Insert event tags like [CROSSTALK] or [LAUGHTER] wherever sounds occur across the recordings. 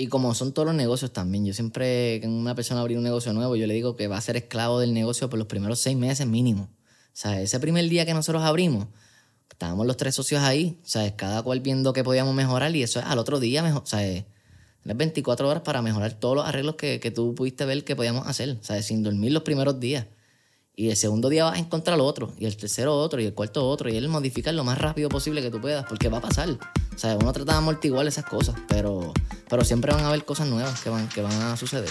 Y como son todos los negocios también, yo siempre, que una persona abrir un negocio nuevo, yo le digo que va a ser esclavo del negocio por los primeros seis meses mínimo. O sea, ese primer día que nosotros abrimos, estábamos los tres socios ahí, sea, cada cual viendo qué podíamos mejorar y eso es al otro día, mejor, sea, tienes 24 horas para mejorar todos los arreglos que, que tú pudiste ver que podíamos hacer, sea, sin dormir los primeros días. Y el segundo día vas a encontrar otro, y el tercero otro, y el cuarto otro, y él modificar lo más rápido posible que tú puedas, porque va a pasar. O sea, uno trata de amortiguar esas cosas, pero, pero siempre van a haber cosas nuevas que van, que van a suceder.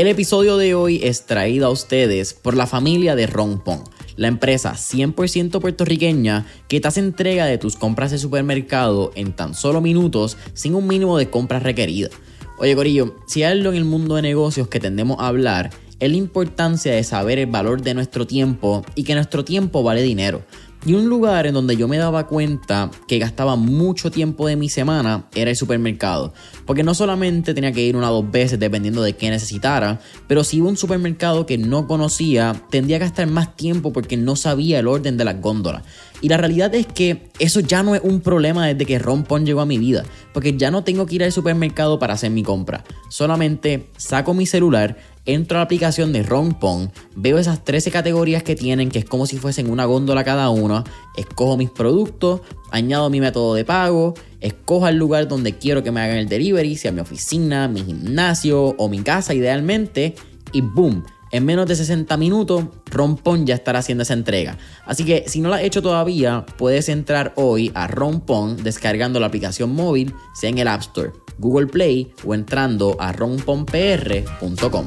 El episodio de hoy es traído a ustedes por la familia de Rompon, la empresa 100% puertorriqueña que te hace entrega de tus compras de supermercado en tan solo minutos sin un mínimo de compras requeridas. Oye Corillo, si hay algo en el mundo de negocios que tendemos a hablar es la importancia de saber el valor de nuestro tiempo y que nuestro tiempo vale dinero. Y un lugar en donde yo me daba cuenta que gastaba mucho tiempo de mi semana era el supermercado. Porque no solamente tenía que ir una o dos veces dependiendo de qué necesitara, pero si iba a un supermercado que no conocía, tendría que gastar más tiempo porque no sabía el orden de las góndolas. Y la realidad es que eso ya no es un problema desde que Rompon llegó a mi vida, porque ya no tengo que ir al supermercado para hacer mi compra. Solamente saco mi celular, entro a la aplicación de Rompon, veo esas 13 categorías que tienen, que es como si fuesen una góndola cada una, escojo mis productos, añado mi método de pago, escojo el lugar donde quiero que me hagan el delivery, sea mi oficina, mi gimnasio o mi casa idealmente, y boom en menos de 60 minutos, Rompon ya estará haciendo esa entrega. Así que si no la has hecho todavía, puedes entrar hoy a Rompon descargando la aplicación móvil, sea en el App Store, Google Play o entrando a romponpr.com.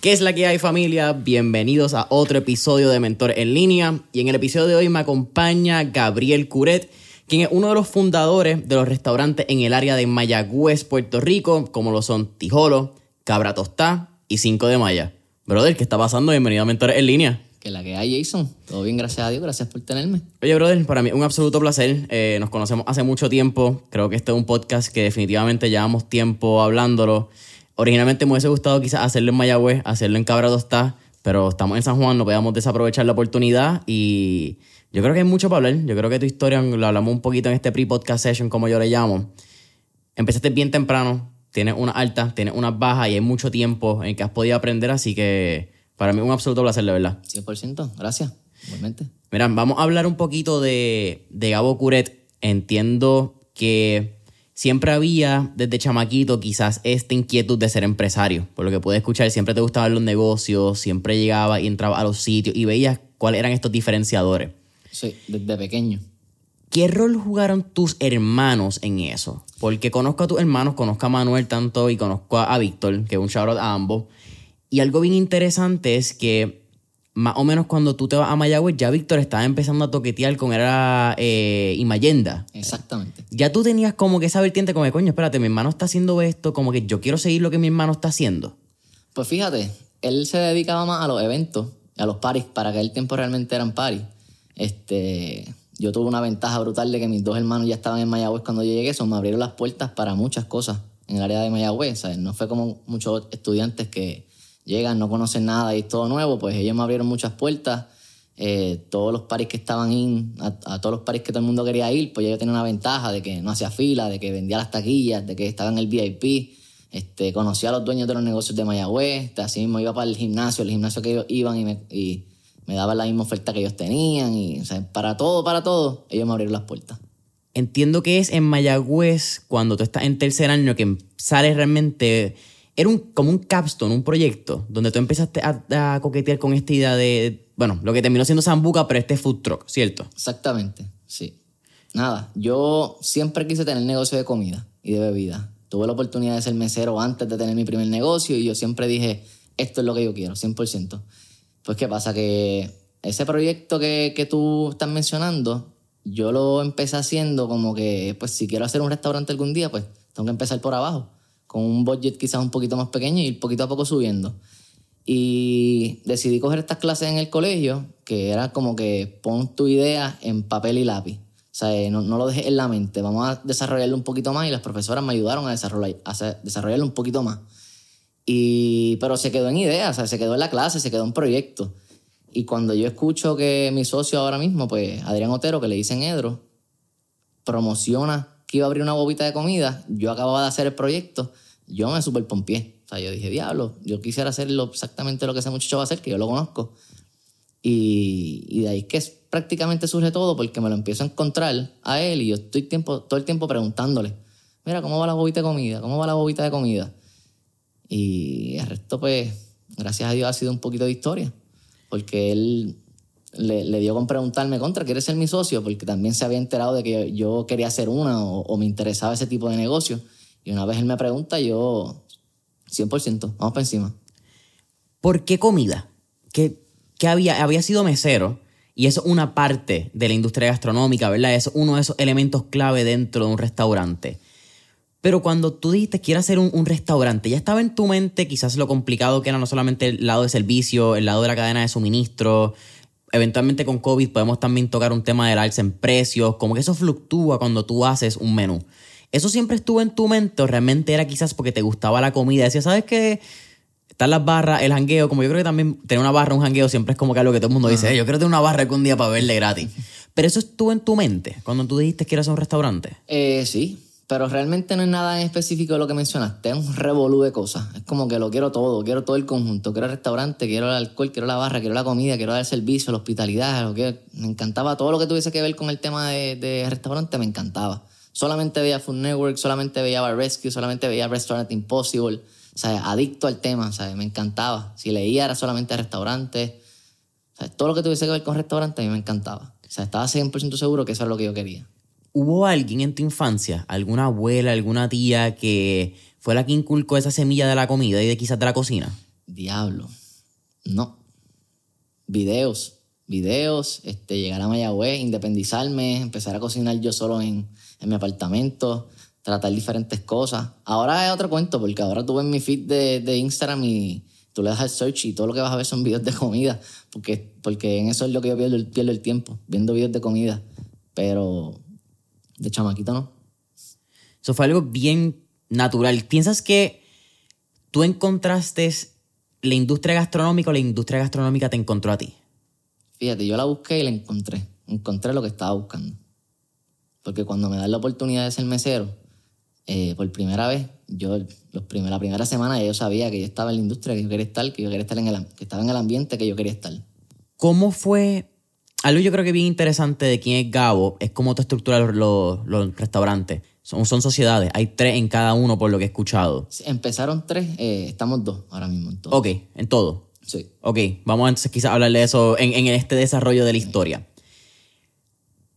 ¿Qué es la que hay familia? Bienvenidos a otro episodio de Mentor en línea y en el episodio de hoy me acompaña Gabriel Curet quien es uno de los fundadores de los restaurantes en el área de Mayagüez, Puerto Rico, como lo son Tijolo, Cabra Tostá y Cinco de Maya. Brother, ¿qué está pasando? Bienvenido a Mentores en línea. Que la que hay, Jason. Todo bien, gracias a Dios. Gracias por tenerme. Oye, brother, para mí un absoluto placer. Eh, nos conocemos hace mucho tiempo. Creo que este es un podcast que definitivamente llevamos tiempo hablándolo. Originalmente me hubiese gustado quizás hacerlo en Mayagüez, hacerlo en Cabra Tostá, pero estamos en San Juan, no podíamos desaprovechar la oportunidad y yo creo que hay mucho para hablar. Yo creo que tu historia, lo hablamos un poquito en este pre-podcast session, como yo le llamo. Empezaste bien temprano, tienes una alta, tienes una baja y hay mucho tiempo en que has podido aprender, así que para mí es un absoluto placer, de verdad. 100%, gracias, igualmente. Mira, vamos a hablar un poquito de, de Gabo Curet. Entiendo que siempre había desde chamaquito quizás esta inquietud de ser empresario. Por lo que pude escuchar, siempre te gustaban los negocios, siempre llegaba y entraba a los sitios y veías cuáles eran estos diferenciadores. Sí, desde pequeño. ¿Qué rol jugaron tus hermanos en eso? Porque conozco a tus hermanos, conozco a Manuel tanto y conozco a, Víctor, que es un shout a ambos. Y algo bien interesante es que más o menos cuando tú te vas a Mayagüez, ya Víctor estaba empezando a toquetear con era eh, Imayenda. Exactamente. Ya tú tenías como que esa vertiente como de, coño, espérate, mi hermano está haciendo esto, como que yo quiero seguir lo que mi hermano está haciendo. Pues fíjate, él se dedicaba más a los eventos, a los paris, para que el tiempo realmente eran paris. Este, yo tuve una ventaja brutal de que mis dos hermanos ya estaban en Mayagüez cuando yo llegué, eso me abrieron las puertas para muchas cosas en el área de Mayagüez. ¿sabes? No fue como muchos estudiantes que llegan, no conocen nada y es todo nuevo, pues ellos me abrieron muchas puertas. Eh, todos los paris que estaban in, a, todos los paris que todo el mundo quería ir, pues yo tenía una ventaja de que no hacía fila, de que vendía las taquillas, de que estaba en el VIP. Este, conocía a los dueños de los negocios de Mayagüez, así mismo iba para el gimnasio, el gimnasio que ellos iban y, me, daban la misma oferta que ellos tenían y, o sea, para todo, para todo, ellos me abrieron las puertas. Entiendo que es en Mayagüez cuando tú estás en tercer año que sales realmente... Era un, como un capstone, un proyecto, donde tú empezaste a, coquetear con esta idea de, bueno, lo que terminó siendo Zambuca, pero este food truck, ¿cierto? Exactamente, sí. Nada, yo siempre quise tener negocio de comida y de bebida. Tuve la oportunidad de ser mesero antes de tener mi primer negocio y yo siempre dije, esto es lo que yo quiero, 100%. Pues, ¿qué pasa? Que ese proyecto que, que tú estás mencionando, yo lo empecé haciendo como que, pues si quiero hacer un restaurante algún día, pues tengo que empezar por abajo, con un budget quizás un poquito más pequeño y ir poquito a poco subiendo. Y decidí coger estas clases en el colegio, que era como que pon tu idea en papel y lápiz. O sea, no, no lo dejes en la mente, vamos a desarrollarlo un poquito más y las profesoras me ayudaron a, desarrollar, desarrollarlo un poquito más. Y, pero se quedó en idea, o sea, se quedó en la clase, se quedó en proyecto. Y cuando yo escucho que mi socio ahora mismo, pues Adrián Otero, que le dicen Edro, promociona que iba a abrir una bobita de comida, yo acababa de hacer el proyecto, yo me super pompié. O sea, yo dije, diablo, yo quisiera hacer exactamente lo que ese muchacho va a hacer, que yo lo conozco. Y, y de ahí que prácticamente surge todo, porque me lo empiezo a encontrar a él y yo estoy tiempo, todo el tiempo preguntándole, mira, ¿cómo va la bobita de comida? ¿Cómo va la bobita de comida? Y el resto, pues, gracias a Dios ha sido un poquito de historia porque él le, dio con preguntarme contra, ¿quieres ser mi socio? Porque también se había enterado de que yo quería hacer una o, me interesaba ese tipo de negocio. Y una vez él me pregunta, yo 100%, vamos para encima. ¿Por qué comida? ¿Qué, había? Había sido mesero y eso es una parte de la industria gastronómica, ¿verdad? Es uno de esos elementos clave dentro de un restaurante. Pero cuando tú dijiste quiero hacer un, restaurante, ya estaba en tu mente quizás lo complicado que era no solamente el lado de servicio, el lado de la cadena de suministro. Eventualmente con COVID podemos también tocar un tema del alza en precios, como que eso fluctúa cuando tú haces un menú. ¿Eso siempre estuvo en tu mente o realmente era quizás porque te gustaba la comida? Decías, ¿sabes qué? Están las barras, el jangueo, como yo creo que también tener una barra, un jangueo siempre es como que algo que todo el mundo dice, yo quiero tener una barra algún día para verle gratis. [LAUGHS] Pero eso estuvo en tu mente cuando tú dijiste que eras un restaurante. Eh, sí, pero realmente no es nada en específico de lo que mencionaste, es un revolú de cosas. Es como que lo quiero todo, quiero todo el conjunto. Quiero el restaurante, quiero el alcohol, quiero la barra, quiero la comida, quiero dar servicio, la hospitalidad. Lo que... Me encantaba todo lo que tuviese que ver con el tema de, restaurante, me encantaba. Solamente veía Food Network, solamente veía Bar Rescue, solamente veía Restaurant Impossible. O sea, adicto al tema, o sea, me encantaba. Si leía era solamente restaurante. O sea, todo lo que tuviese que ver con restaurante me encantaba. O sea, estaba 100% seguro que eso era lo que yo quería. ¿Hubo alguien en tu infancia, alguna abuela, alguna tía que fue la que inculcó esa semilla de la comida y de quizás de la cocina? Diablo. No. Videos. Videos, este, llegar a Mayagüez, independizarme, empezar a cocinar yo solo en, mi apartamento, tratar diferentes cosas. Ahora es otro cuento, porque ahora tú ves mi feed de, Instagram y tú le das el search y todo lo que vas a ver son videos de comida, porque, porque en eso es lo que yo pierdo, pierdo el tiempo, viendo videos de comida. Pero de chamaquito no. Eso fue algo bien natural. ¿Piensas que tú encontraste la industria gastronómica o la industria gastronómica te encontró a ti? Fíjate, yo la busqué y la encontré. Encontré lo que estaba buscando. Porque cuando me dan la oportunidad de ser mesero, eh, por primera vez, yo los la primera semana yo sabía que yo estaba en la industria que yo quería estar, que yo quería estar en el, que estaba en el ambiente que yo quería estar. ¿Cómo fue algo yo creo que bien interesante de quién es Gabo es cómo te estructura los, los, restaurantes. Son, son, sociedades, hay tres en cada uno por lo que he escuchado. empezaron tres, eh, estamos dos ahora mismo en todo. Ok, en todo. Sí. Ok, vamos entonces quizás hablarle de eso en, en este desarrollo de la historia.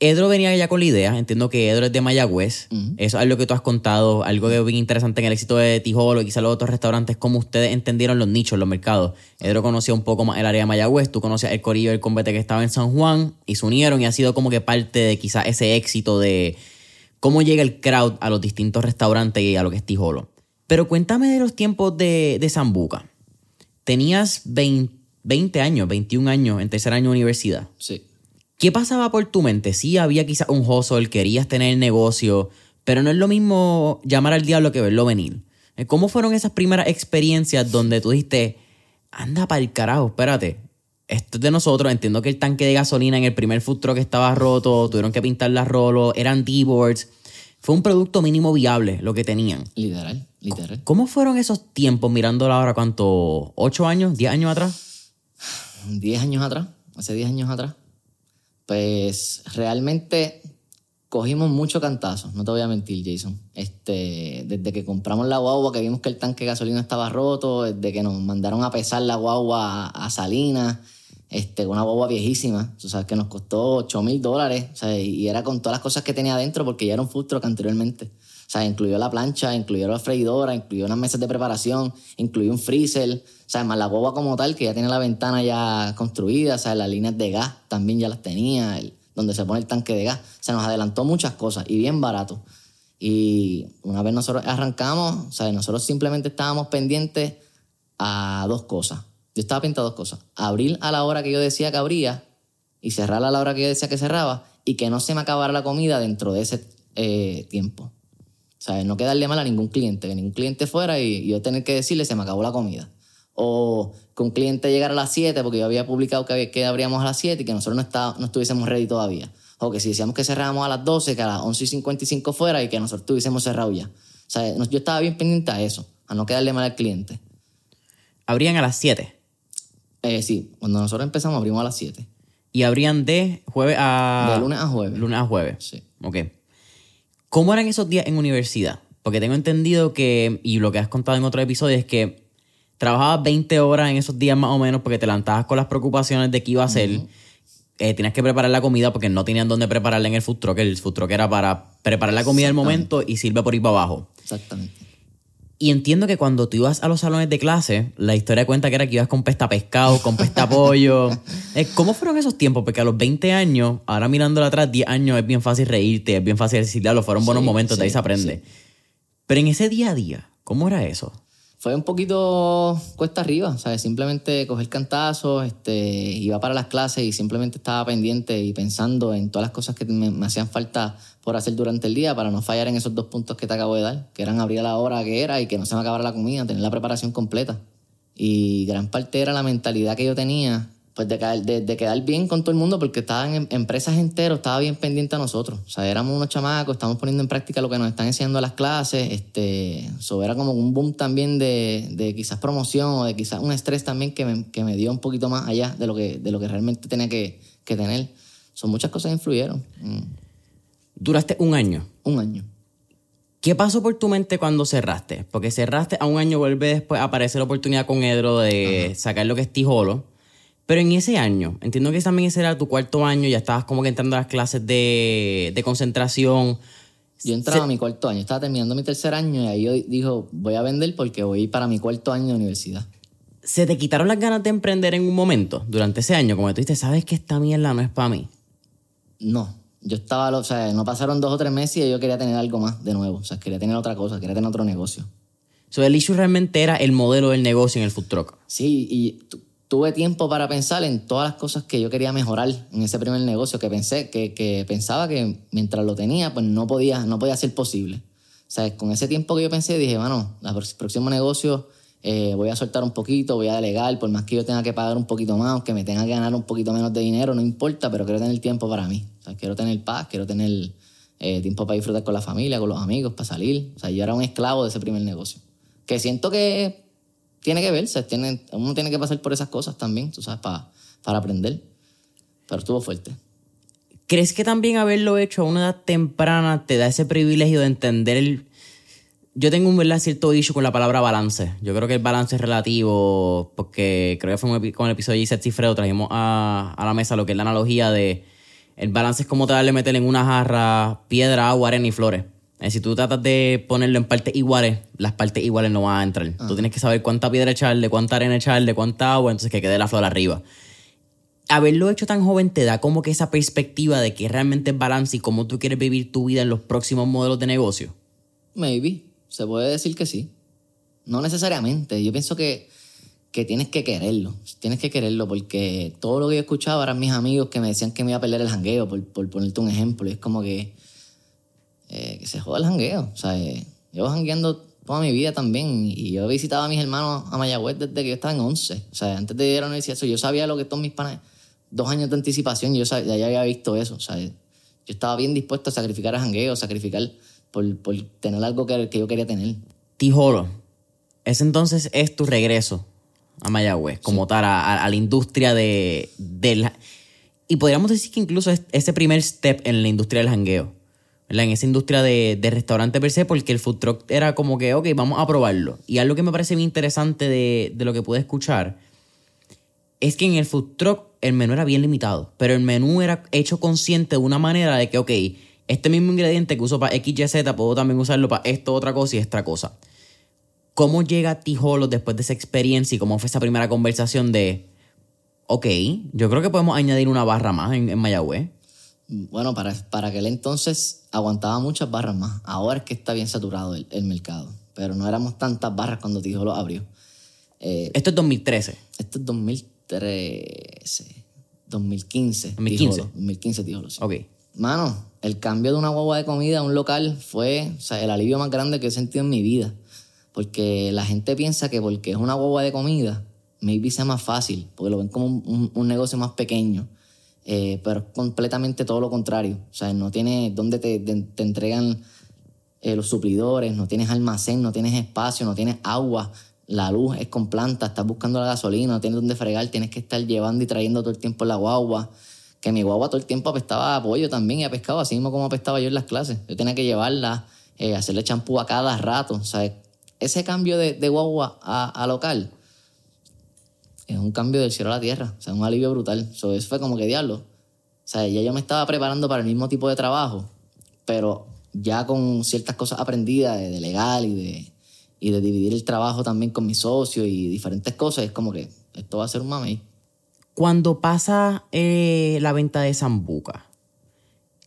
Edro venía ya con la idea, entiendo que Edro es de Mayagüez, eso es lo que tú has contado, algo que es bien interesante en el éxito de Tijolo y quizás los otros restaurantes, cómo ustedes entendieron los nichos, los mercados. Edro conocía un poco más el área de Mayagüez, tú conocías el corillo del combate que estaba en San Juan y se unieron y ha sido como que parte de quizás ese éxito de cómo llega el crowd a los distintos restaurantes y a lo que es Tijolo. Pero cuéntame de los tiempos de, de Zambuca. Tenías 20, 20 años, 21 años en tercer año de universidad. Sí. ¿Qué pasaba por tu mente? Sí, había quizás un hustle, querías tener el negocio, pero no es lo mismo llamar al diablo que verlo venir. Eh, ¿Cómo fueron esas primeras experiencias donde tú dijiste, anda para el carajo, espérate, esto es de nosotros, entiendo que el tanque de gasolina en el primer food truck estaba roto, tuvieron que pintar las rolos, eran D-boards. Fue un producto mínimo viable lo que tenían. Literal, literal. ¿Cómo fueron esos tiempos mirándolo ahora? ¿Cuánto? ¿Ocho años? ¿Diez años atrás? Diez años atrás, hace diez años atrás pues realmente cogimos mucho cantazo, no te voy a mentir, Jason. Este, desde que compramos la guagua, que vimos que el tanque de gasolina estaba roto, desde que nos mandaron a pesar la guagua a, Salinas, este, una guagua viejísima, tú sabes que nos costó 8 mil dólares, y era con todas las cosas que tenía adentro, porque ya era un food truck anteriormente. O sea, incluyó la plancha, incluyó la freidora, incluyó unas mesas de preparación, incluyó un freezer, o sea, más la guagua como tal, que ya tiene la ventana ya construida, o sea, las líneas de gas también ya las tenía, donde se pone el tanque de gas. Se nos adelantó muchas cosas y bien barato. Y una vez nosotros arrancamos, o sea, nosotros simplemente estábamos pendientes a dos cosas. Yo estaba a dos cosas. Abrir a la hora que yo decía que abría y cerrar a la hora que yo decía que cerraba y que no se me acabara la comida dentro de ese eh, tiempo. O sea, no quedarle mal a ningún cliente, que ningún cliente fuera y yo tener que decirle se me acabó la comida. O que un cliente llegara a las 7 porque yo había publicado que, que abríamos a las 7 y que nosotros no, está, no estuviésemos ready todavía. O que si decíamos que cerrábamos a las 12, que a las 11 y 55 fuera y que nosotros estuviésemos cerrado ya. O sea, yo estaba bien pendiente a eso, a no quedarle mal al cliente. ¿Abrían a las 7? Eh, sí, cuando nosotros empezamos abrimos a las 7. ¿Y abrían de jueves a...? De lunes a jueves. Lunes a jueves. Sí. Ok. ¿Cómo eran esos días en universidad? Porque tengo entendido que, y lo que has contado en otro episodio, es que trabajabas 20 horas en esos días más o menos porque te levantabas con las preocupaciones de qué iba a hacer. Eh, tienes que preparar la comida porque no tenían dónde prepararla en el food truck. El food truck era para preparar la comida al momento y sirve por ir para abajo. Exactamente. Y entiendo que cuando tú ibas a los salones de clase, la historia cuenta que era que ibas con pesta pescado, con pesta pollo. [LAUGHS] Eh, ¿Cómo fueron esos tiempos? Porque a los 20 años, ahora mirándolo atrás, 10 años es bien fácil reírte, es bien fácil decirle, lo fueron buenos Sí, momentos, de ahí se aprende. Pero en ese día a día, ¿cómo era eso? Fue un poquito cuesta arriba, ¿sabes? Simplemente coger cantazos, este, iba para las clases y simplemente estaba pendiente y pensando en todas las cosas que me, hacían falta por hacer durante el día para no fallar en esos dos puntos que te acabo de dar, que eran abrir a la hora que era y que no se me acabara la comida, tener la preparación completa. Y gran parte era la mentalidad que yo tenía, pues de, caer- de, de quedar bien con todo el mundo, porque estaban en empresas enteros, estaba bien pendiente a nosotros. O sea, éramos unos chamacos, estamos poniendo en práctica lo que nos están enseñando a las clases. Este, so, era como un boom también de, de quizás promoción o de quizás un estrés también que me, que me dio un poquito más allá de lo que, de lo que realmente tenía que, que tener. Son muchas cosas que influyeron. Mm, Duraste un año. Un año. ¿Qué pasó por tu mente cuando cerraste? Porque cerraste, a un año vuelve después a aparecer la oportunidad con Edro de sacar lo que es Tijolo. Pero en ese año, entiendo que también ese era tu cuarto año, ya estabas como que entrando a las clases de, de concentración. Yo entraba a mi cuarto año, estaba terminando mi tercer año y ahí yo dijo, voy a vender porque voy para mi cuarto año de universidad. ¿Se te quitaron las ganas de emprender en un momento durante ese año? Como que tú dices, sabes que esta mierda no es para mí. No, yo estaba, o sea, no pasaron dos o tres meses y yo quería tener algo más de nuevo, o sea, quería tener otra cosa, quería tener otro negocio. So, el issue realmente era el modelo del negocio en el food truck. Sí, y tu- tuve tiempo para pensar en todas las cosas que yo quería mejorar en ese primer negocio, que pensé, que, que pensaba que mientras lo tenía, pues no podía, no podía ser posible. O sea, con ese tiempo que yo pensé, dije, bueno, el próximo negocio eh, voy a soltar un poquito, voy a delegar, por más que yo tenga que pagar un poquito más, aunque me tenga que ganar un poquito menos de dinero, no importa, pero quiero tener tiempo para mí. O sea, quiero tener paz, quiero tener eh, tiempo para disfrutar con la familia, con los amigos, para salir. O sea, yo era un esclavo de ese primer negocio. Que siento que tiene que verse, uno tiene que pasar por esas cosas también, tú sabes, para, para aprender. Pero estuvo fuerte. ¿Crees que también haberlo hecho a una edad temprana te da ese privilegio de entender el... Yo tengo un ¿verdad? cierto issue con la palabra balance. Yo creo que el balance es relativo porque creo que fue un con el episodio de Gisette Cifredo trajimos a, a la mesa lo que es la analogía de el balance es como tratar de meter en una jarra piedra, agua, arena y flores. Eh, si tú tratas de ponerlo en partes iguales, las partes iguales no van a entrar. Tú tienes que saber cuánta piedra echarle, cuánta arena echarle, cuánta agua, entonces que quede la flor arriba haberlo hecho tan joven te da como que esa perspectiva de que realmente es balance y cómo tú quieres vivir tu vida en los próximos modelos de negocio. Maybe, se puede decir que sí. No necesariamente, yo pienso que, que tienes que quererlo, tienes que quererlo porque todo lo que yo escuchaba eran mis amigos que me decían que me iba a perder el jangueo, por, por ponerte un ejemplo, y es como que, eh, que se joda el jangueo. O sea, eh, llevo jangueando toda mi vida también y yo visitaba a mis hermanos a Mayagüez desde que yo estaba en 11. O sea, antes de ir a la universidad, yo sabía lo que todos mis panes, dos años de anticipación, yo sabía- ya había visto eso. O sea, yo estaba bien dispuesto a sacrificar el jangueo, sacrificar por, por tener algo que, que yo quería tener. Tijolo, ese entonces es tu regreso a Mayagüez, como tal, a, a- a la industria de, de la- Y podríamos decir que incluso es ese primer step en la industria del jangueo, ¿verdad? En esa industria de, de restaurante per se, porque el food truck era como que, ok, vamos a probarlo. Y algo que me parece bien interesante de, de lo que pude escuchar es que en el food truck el menú era bien limitado, pero el menú era hecho consciente de una manera de que, ok, este mismo ingrediente que uso para XYZ puedo también usarlo para esto, otra cosa y esta cosa. ¿Cómo llega Tijolo después de esa experiencia y cómo fue esa primera conversación de, ok, yo creo que podemos añadir una barra más en, en Mayagüez? Bueno, para, para aquel entonces aguantaba muchas barras más. Ahora es que está bien saturado el, el mercado. Pero no éramos tantas barras cuando Tijolo abrió. Eh, Esto es 2013. esto es 2013, 2015. 2015. Tijolo, 2015 Tijolo, sí. Ok. Mano, el cambio de una guagua de comida a un local fue o sea, el alivio más grande que he sentido en mi vida. Porque la gente piensa que porque es una guagua de comida, maybe sea más fácil, porque lo ven como un, un- un negocio más pequeño. Eh, pero es completamente todo lo contrario. O sea, no tienes donde te, te- entregan eh, los suplidores, no tienes almacén, no tienes espacio, no tienes agua, la luz es con planta, estás buscando la gasolina, no tienes dónde fregar, tienes que estar llevando y trayendo todo el tiempo la guagua. Que mi guagua todo el tiempo apestaba a pollo también y a pescado, así mismo como apestaba yo en las clases. Yo tenía que llevarla, eh, hacerle champú a cada rato. O sea, ese cambio de, de guagua a, a local es un cambio del cielo a la tierra. O sea, un alivio brutal. So, eso fue como que diablo. O sea, ya yo me estaba preparando para el mismo tipo de trabajo, pero ya con ciertas cosas aprendidas de, de legal y de, y de dividir el trabajo también con mi socio y diferentes cosas, es como que esto va a ser un mamey. Cuando pasa eh, la venta de Zambuca,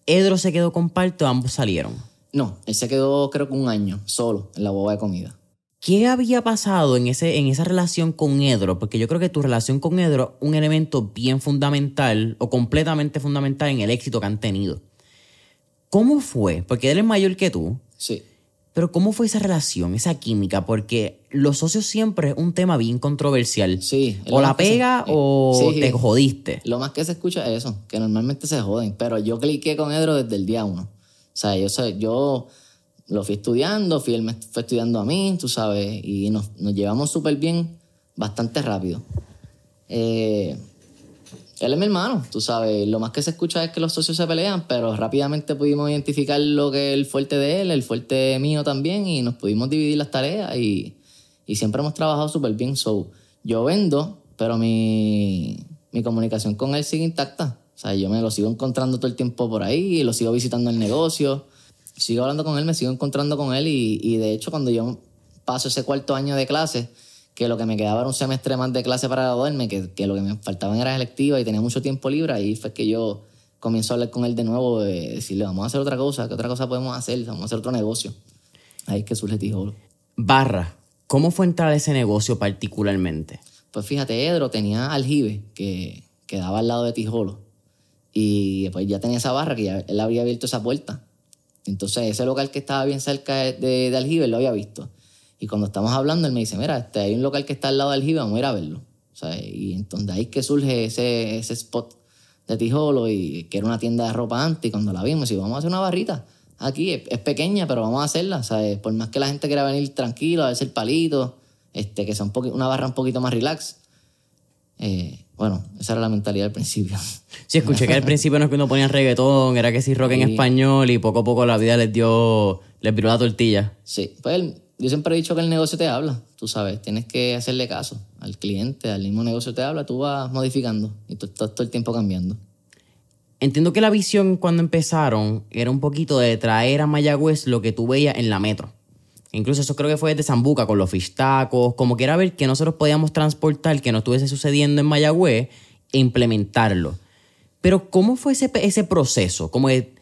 ¿Edro se quedó con parte o ambos salieron? No, él se quedó creo que un año solo en la boba de comida. ¿Qué había pasado en, ese, en esa relación con Edro? Porque yo creo que tu relación con Edro es un elemento bien fundamental o completamente fundamental en el éxito que han tenido. ¿Cómo fue? Porque él es mayor que tú, Sí. pero ¿cómo fue esa relación, esa química? Porque los socios siempre es un tema bien controversial. Sí, O la se- pega o sí. te jodiste. Lo más que se escucha es eso, que normalmente se joden, pero yo cliqué con Edro desde el día uno. O sea, yo, sé- yo lo fui estudiando, fui, él me fue estudiando a mí, tú sabes, y nos, nos llevamos súper bien, bastante rápido. Eh, él es mi hermano, tú sabes, lo más que se escucha es que los socios se pelean, pero rápidamente pudimos identificar lo que es el fuerte de él, el fuerte mío también, y nos pudimos dividir las tareas y, y siempre hemos trabajado súper bien. So, yo vendo, pero mi, mi comunicación con él sigue intacta. O sea, yo me lo sigo encontrando todo el tiempo por ahí, lo sigo visitando el negocio, sigo hablando con él, me sigo encontrando con él y, y de hecho cuando yo paso ese cuarto año de clase, que lo que me quedaba era un semestre más de clase para graduarme, que, que lo que me faltaban era electiva y tenía mucho tiempo libre, ahí fue que yo comienzo a hablar con él de nuevo, de decirle, vamos a hacer otra cosa, ¿qué otra cosa podemos hacer? Vamos a hacer otro negocio. Ahí es que surge Tijolo. Barra, ¿cómo fue entrar a ese negocio particularmente? Pues fíjate, Edro tenía aljibe que quedaba al lado de Tijolo. Y pues ya tenía esa barra que ya él había abierto esa puerta. Entonces ese local que estaba bien cerca de, de, aljibe lo había visto. Y cuando estamos hablando, él me dice, mira, este, hay un local que está al lado de aljibe, vamos a ir a verlo. Y entonces ahí que surge ese, ese spot de Tijolo y que era una tienda de ropa antes. Y cuando la vimos, y vamos a hacer una barrita. Aquí es, pequeña, pero vamos a hacerla. O sea, por más que la gente quiera venir tranquilo, a verse el palito, este, que sea un una barra un poquito más relax. Eh, bueno, esa era la mentalidad al principio. [LAUGHS] Sí, escuché que al principio no es que uno ponía reggaetón, era que sí rock en español y poco a poco la vida les dio, les viró la tortilla. Sí, pues el- yo siempre he dicho que el negocio te habla, tú sabes, tienes que hacerle caso al cliente, al mismo negocio te habla, tú vas modificando y tú estás todo el tiempo cambiando. Entiendo que la visión cuando empezaron era un poquito de traer a Mayagüez lo que tú veías en la metro. Incluso eso creo que fue desde Zambuca con los fish tacos, como que era ver que nosotros podíamos transportar, que no estuviese sucediendo en Mayagüez e implementarlo. Pero ¿cómo fue ese, ese proceso? Como que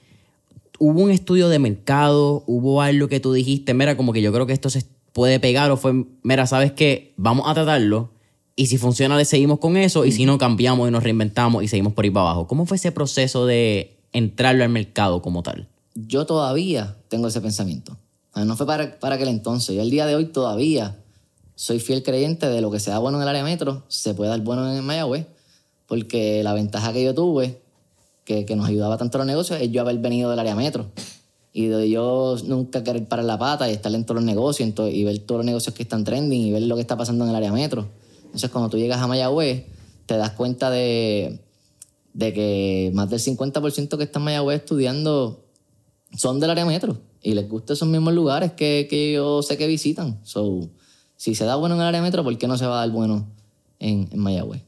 hubo un estudio de mercado, hubo algo que tú dijiste, mira, como que yo creo que esto se puede pegar o fue, mira, sabes que vamos a tratarlo y si funciona le seguimos con eso y si no cambiamos y nos reinventamos y seguimos por ahí para abajo. ¿Cómo fue ese proceso de entrarlo al mercado como tal? Yo todavía tengo ese pensamiento. No fue para, para aquel entonces. Yo el día de hoy todavía soy fiel creyente de lo que sea bueno en el área metro, se puede dar bueno en el Mayagüez. Porque la ventaja que yo tuve, que, que nos ayudaba tanto a los negocios, es yo haber venido del área metro. Y de yo nunca querer parar la pata y estar en todos los negocios y ver todos los negocios que están trending y ver lo que está pasando en el área metro. Entonces, cuando tú llegas a Mayagüez, te das cuenta de, de que más del 50% que están en Mayagüez estudiando son del área metro y les gusta esos mismos lugares que, que yo sé que visitan. So, si se da bueno en el área metro, ¿por qué no se va a dar bueno en, en Mayagüez?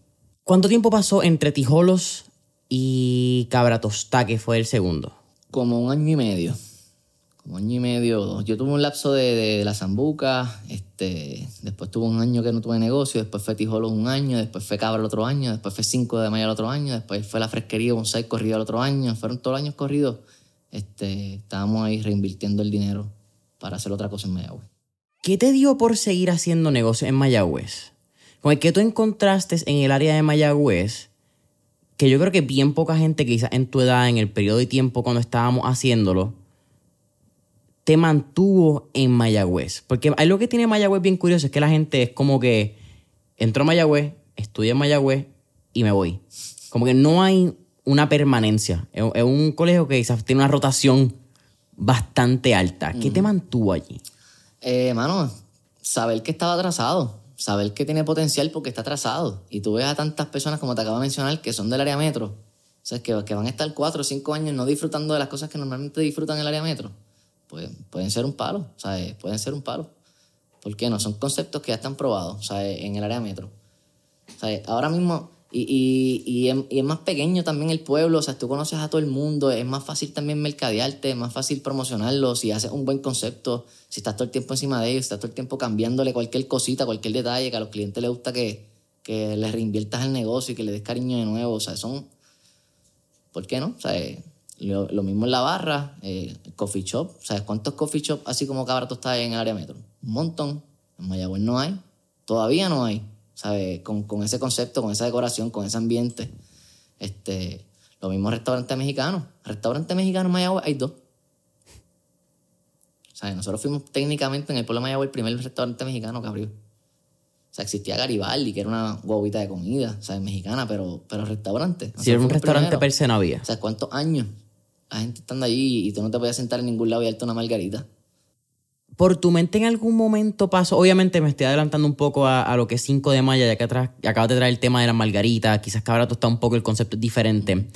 ¿Cuánto tiempo pasó entre Tijolos y Cabra Tostá, que fue el segundo? Como un año y medio. como año y medio o dos. Yo tuve un lapso de, de, la Zambuca, este, después tuve un año que no tuve negocio, después fue Tijolo un año, después fue Cabra el otro año, después fue 5 de mayo el otro año, después fue la Fresquería Bonsai corrido el otro año, fueron todos los años corridos. Este, estábamos ahí reinvirtiendo el dinero para hacer otra cosa en Mayagüez. ¿Qué te dio por seguir haciendo negocio en Mayagüez? Con el que tú encontraste en el área de Mayagüez, que yo creo que bien poca gente quizás en tu edad, en el periodo de tiempo cuando estábamos haciéndolo, te mantuvo en Mayagüez? Porque algo que tiene Mayagüez bien curioso es que la gente es como que entro a Mayagüez, estudio en Mayagüez y me voy. Como que no hay una permanencia. Es, un colegio que quizás tiene una rotación bastante alta. ¿Qué te mantuvo allí? Eh, mano, saber que estaba atrasado. Saber que tiene potencial porque está atrasado. Y tú ves a tantas personas, como te acabo de mencionar, que son del área metro. O sea, que, que van a estar cuatro o cinco años no disfrutando de las cosas que normalmente disfrutan en el área metro pues, pueden ser un palo, ¿sabes? Pueden ser un palo. ¿Por qué no? Son conceptos que ya están probados, ¿sabes? En el área metro. ¿Sabes? Ahora mismo, y, y, y, es, y, es, más pequeño también el pueblo, o sea, tú conoces a todo el mundo, es más fácil también mercadearte, es más fácil promocionarlo, si haces un buen concepto, si estás todo el tiempo encima de ellos, si estás todo el tiempo cambiándole cualquier cosita, cualquier detalle, que a los clientes les gusta que, que les reinviertas el negocio y que le des cariño de nuevo, o sea, son... ¿Por qué no? O sea, lo, mismo en la barra, eh, coffee shop. ¿Sabes cuántos coffee shop así como Cabra está en el área metro? Un montón. En Mayagüez no hay. Todavía no hay. ¿Sabes? Con, con, ese concepto, con esa decoración, con ese ambiente. Este, lo mismo restaurante mexicano. Restaurante mexicano en Mayagüez hay dos. ¿Sabes? Nosotros fuimos técnicamente en el pueblo de Mayagüez el primer restaurante mexicano que abrió. O sea, existía Garibaldi, que era una guaguita de comida, ¿sabes? Mexicana, pero, pero restaurante. Si era un restaurante per se no había. O sea, ¿cuántos años? la gente estando allí y tú no te podías sentar en ningún lado y darte una margarita. ¿Por tu mente en algún momento pasó? Obviamente me estoy adelantando un poco a, lo que es 5 de mayo, ya que atrás, acabas de traer el tema de la margarita, quizás cabrato está un poco el concepto diferente,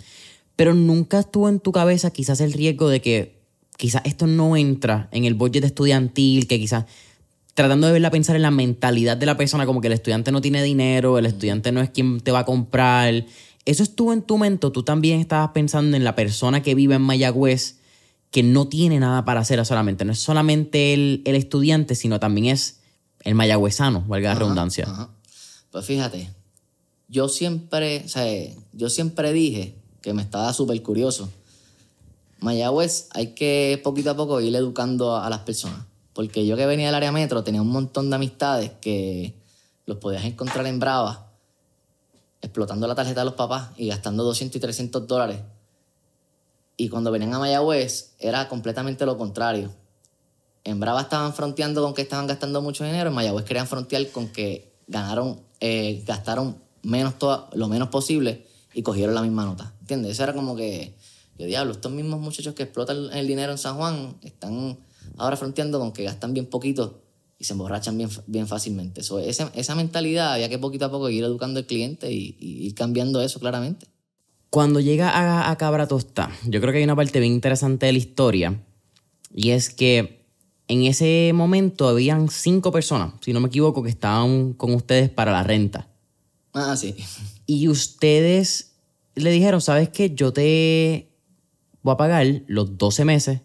pero nunca estuvo en tu cabeza quizás el riesgo de que quizás esto no entra en el budget estudiantil, que quizás tratando de verla pensar en la mentalidad de la persona, como que el estudiante no tiene dinero, el estudiante no es quien te va a comprar, ¿Eso estuvo en tu mente? ¿Tú también estabas pensando en la persona que vive en Mayagüez que no tiene nada para hacer solamente? No es solamente el, estudiante, sino también es el mayagüezano, valga la redundancia. Pues fíjate, yo siempre, o sea, yo siempre dije que me estaba súper curioso. Mayagüez hay que poquito a poco ir educando a, a las personas. Porque yo que venía del área metro tenía un montón de amistades que los podías encontrar en Brava explotando la tarjeta de los papás y gastando 200 y 300 dólares. Y cuando venían a Mayagüez era completamente lo contrario. En Brava estaban fronteando con que estaban gastando mucho dinero, en Mayagüez querían frontear con que ganaron, eh, gastaron menos lo menos posible y cogieron la misma nota. ¿Entiendes? Eso era como que, yo diablo, estos mismos muchachos que explotan el dinero en San Juan están ahora fronteando con que gastan bien poquito y se emborrachan bien, bien fácilmente. esa, esa, mentalidad había que poquito a poco ir educando al cliente y, ir cambiando eso claramente. Cuando llega a, a Cabra Tosta, yo creo que hay una parte bien interesante de la historia y es que en ese momento habían cinco personas, si no me equivoco, que estaban con ustedes para la renta. Ah, sí. Y ustedes le dijeron, ¿sabes qué? Yo te voy a pagar los 12 meses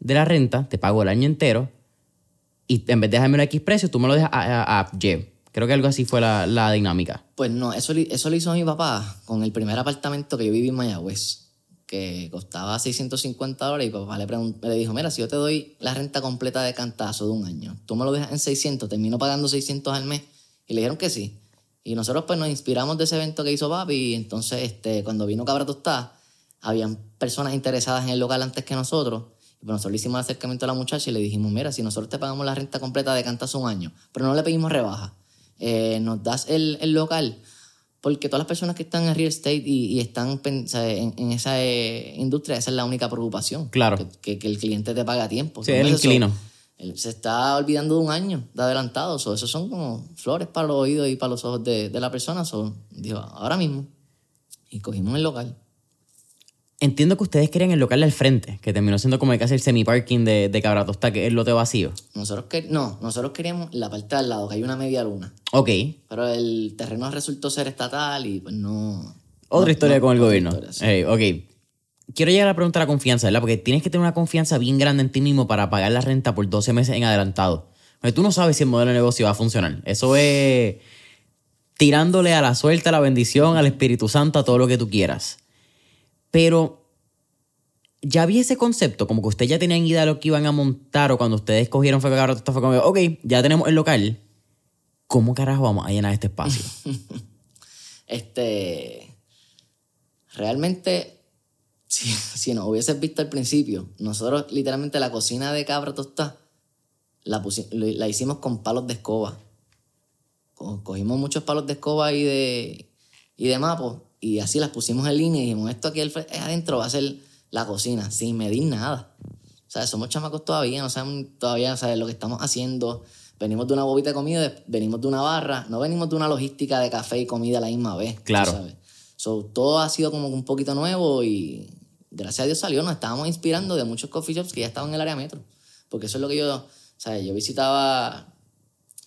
de la renta, te pago el año entero y en vez de dejarme un X precio, tú me lo dejas a, a, Creo que algo así fue la, dinámica. Pues no, eso, eso lo hizo mi papá con el primer apartamento que yo viví en Mayagüez, que costaba 650 dólares y papá le, le dijo, mira, si yo te doy la renta completa de cantazo de un año, tú me lo dejas en 600, termino pagando 600 al mes. Y le dijeron que sí. Y nosotros pues nos inspiramos de ese evento que hizo papi y entonces este, cuando vino Cabra Tostada, habían personas interesadas en el local antes que nosotros y nosotros le hicimos el acercamiento a la muchacha y le dijimos, mira, si nosotros te pagamos la renta completa de Cantazo un año, pero no le pedimos rebaja, eh, nos das el, el, local, porque todas las personas que están en real estate y, están en, esa eh, industria, esa es la única preocupación. Claro. Que, que, el cliente te paga a tiempo. Sí, el inquilino. se está olvidando de un año de adelantado. So, eso son como flores para los oídos y para los ojos de, de la persona. So, dijo, ahora mismo. Y cogimos el local. Entiendo que ustedes querían el local al frente, que terminó siendo como casi el semi-parking de, de Cabratosta, que es el lote vacío. Nosotros no, nosotros queríamos la parte de al lado, que hay una media luna. Ok. Pero el terreno resultó ser estatal y pues no... Otra historia con el gobierno. ok. quiero llegar a la pregunta de la confianza, ¿verdad? Porque tienes que tener una confianza bien grande en ti mismo para pagar la renta por 12 meses en adelantado. Porque tú no sabes si el modelo de negocio va a funcionar. Eso es tirándole a la suerte, a la bendición, al Espíritu Santo, a todo lo que tú quieras. Pero ya vi ese concepto, como que ustedes ya tenían idea de lo que iban a montar o cuando ustedes cogieron fue que fue como, ok, ya tenemos el local. ¿Cómo carajo vamos a llenar este espacio? [LAUGHS] este. Realmente, si, si nos hubieses visto al principio, nosotros literalmente la cocina de cabra tostada la, la hicimos con palos de escoba. Cogimos muchos palos de escoba y de, y de mapos y así las pusimos en línea y dijimos, esto aquí adentro va a ser la cocina, sin medir nada. O sea, somos chamacos todavía, no sabemos todavía saber lo que estamos haciendo. Venimos de una bobita de comida, venimos de una barra, no venimos de una logística de café y comida a la misma vez. Claro. ¿sabes? todo ha sido como un poquito nuevo y gracias a Dios salió. Nos estábamos inspirando de muchos coffee shops que ya estaban en el área metro. Porque eso es lo que yo, o sea, yo visitaba,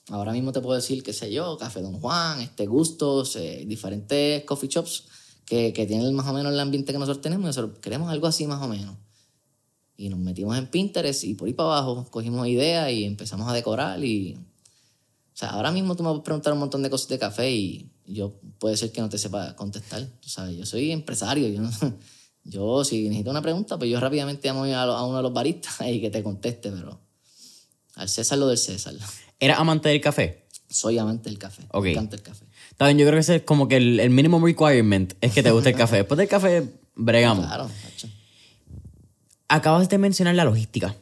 ahora mismo te puedo decir, qué sé yo, Café Don Juan, este Gustos, eh, diferentes coffee shops que, que, tienen más o menos el ambiente que nosotros tenemos nosotros queremos algo así más o menos. Y nos metimos en Pinterest y por ahí para abajo cogimos ideas y empezamos a decorar y... O sea, ahora mismo tú me vas a preguntar un montón de cosas de café y yo puede ser que no te sepa contestar. Tú sabes, yo soy empresario, yo [LAUGHS] Yo, si necesito una pregunta, pues yo rápidamente llamo a, a uno de los baristas [LAUGHS] y que te conteste, pero al César lo del César. ¿Eras amante del café? Soy amante del café. Me encanta el café. Está bien, yo creo que ese es como que el, el minimum requirement es que te guste el café. [LAUGHS] Después del café, bregamos. Claro, Acabas de mencionar la logística.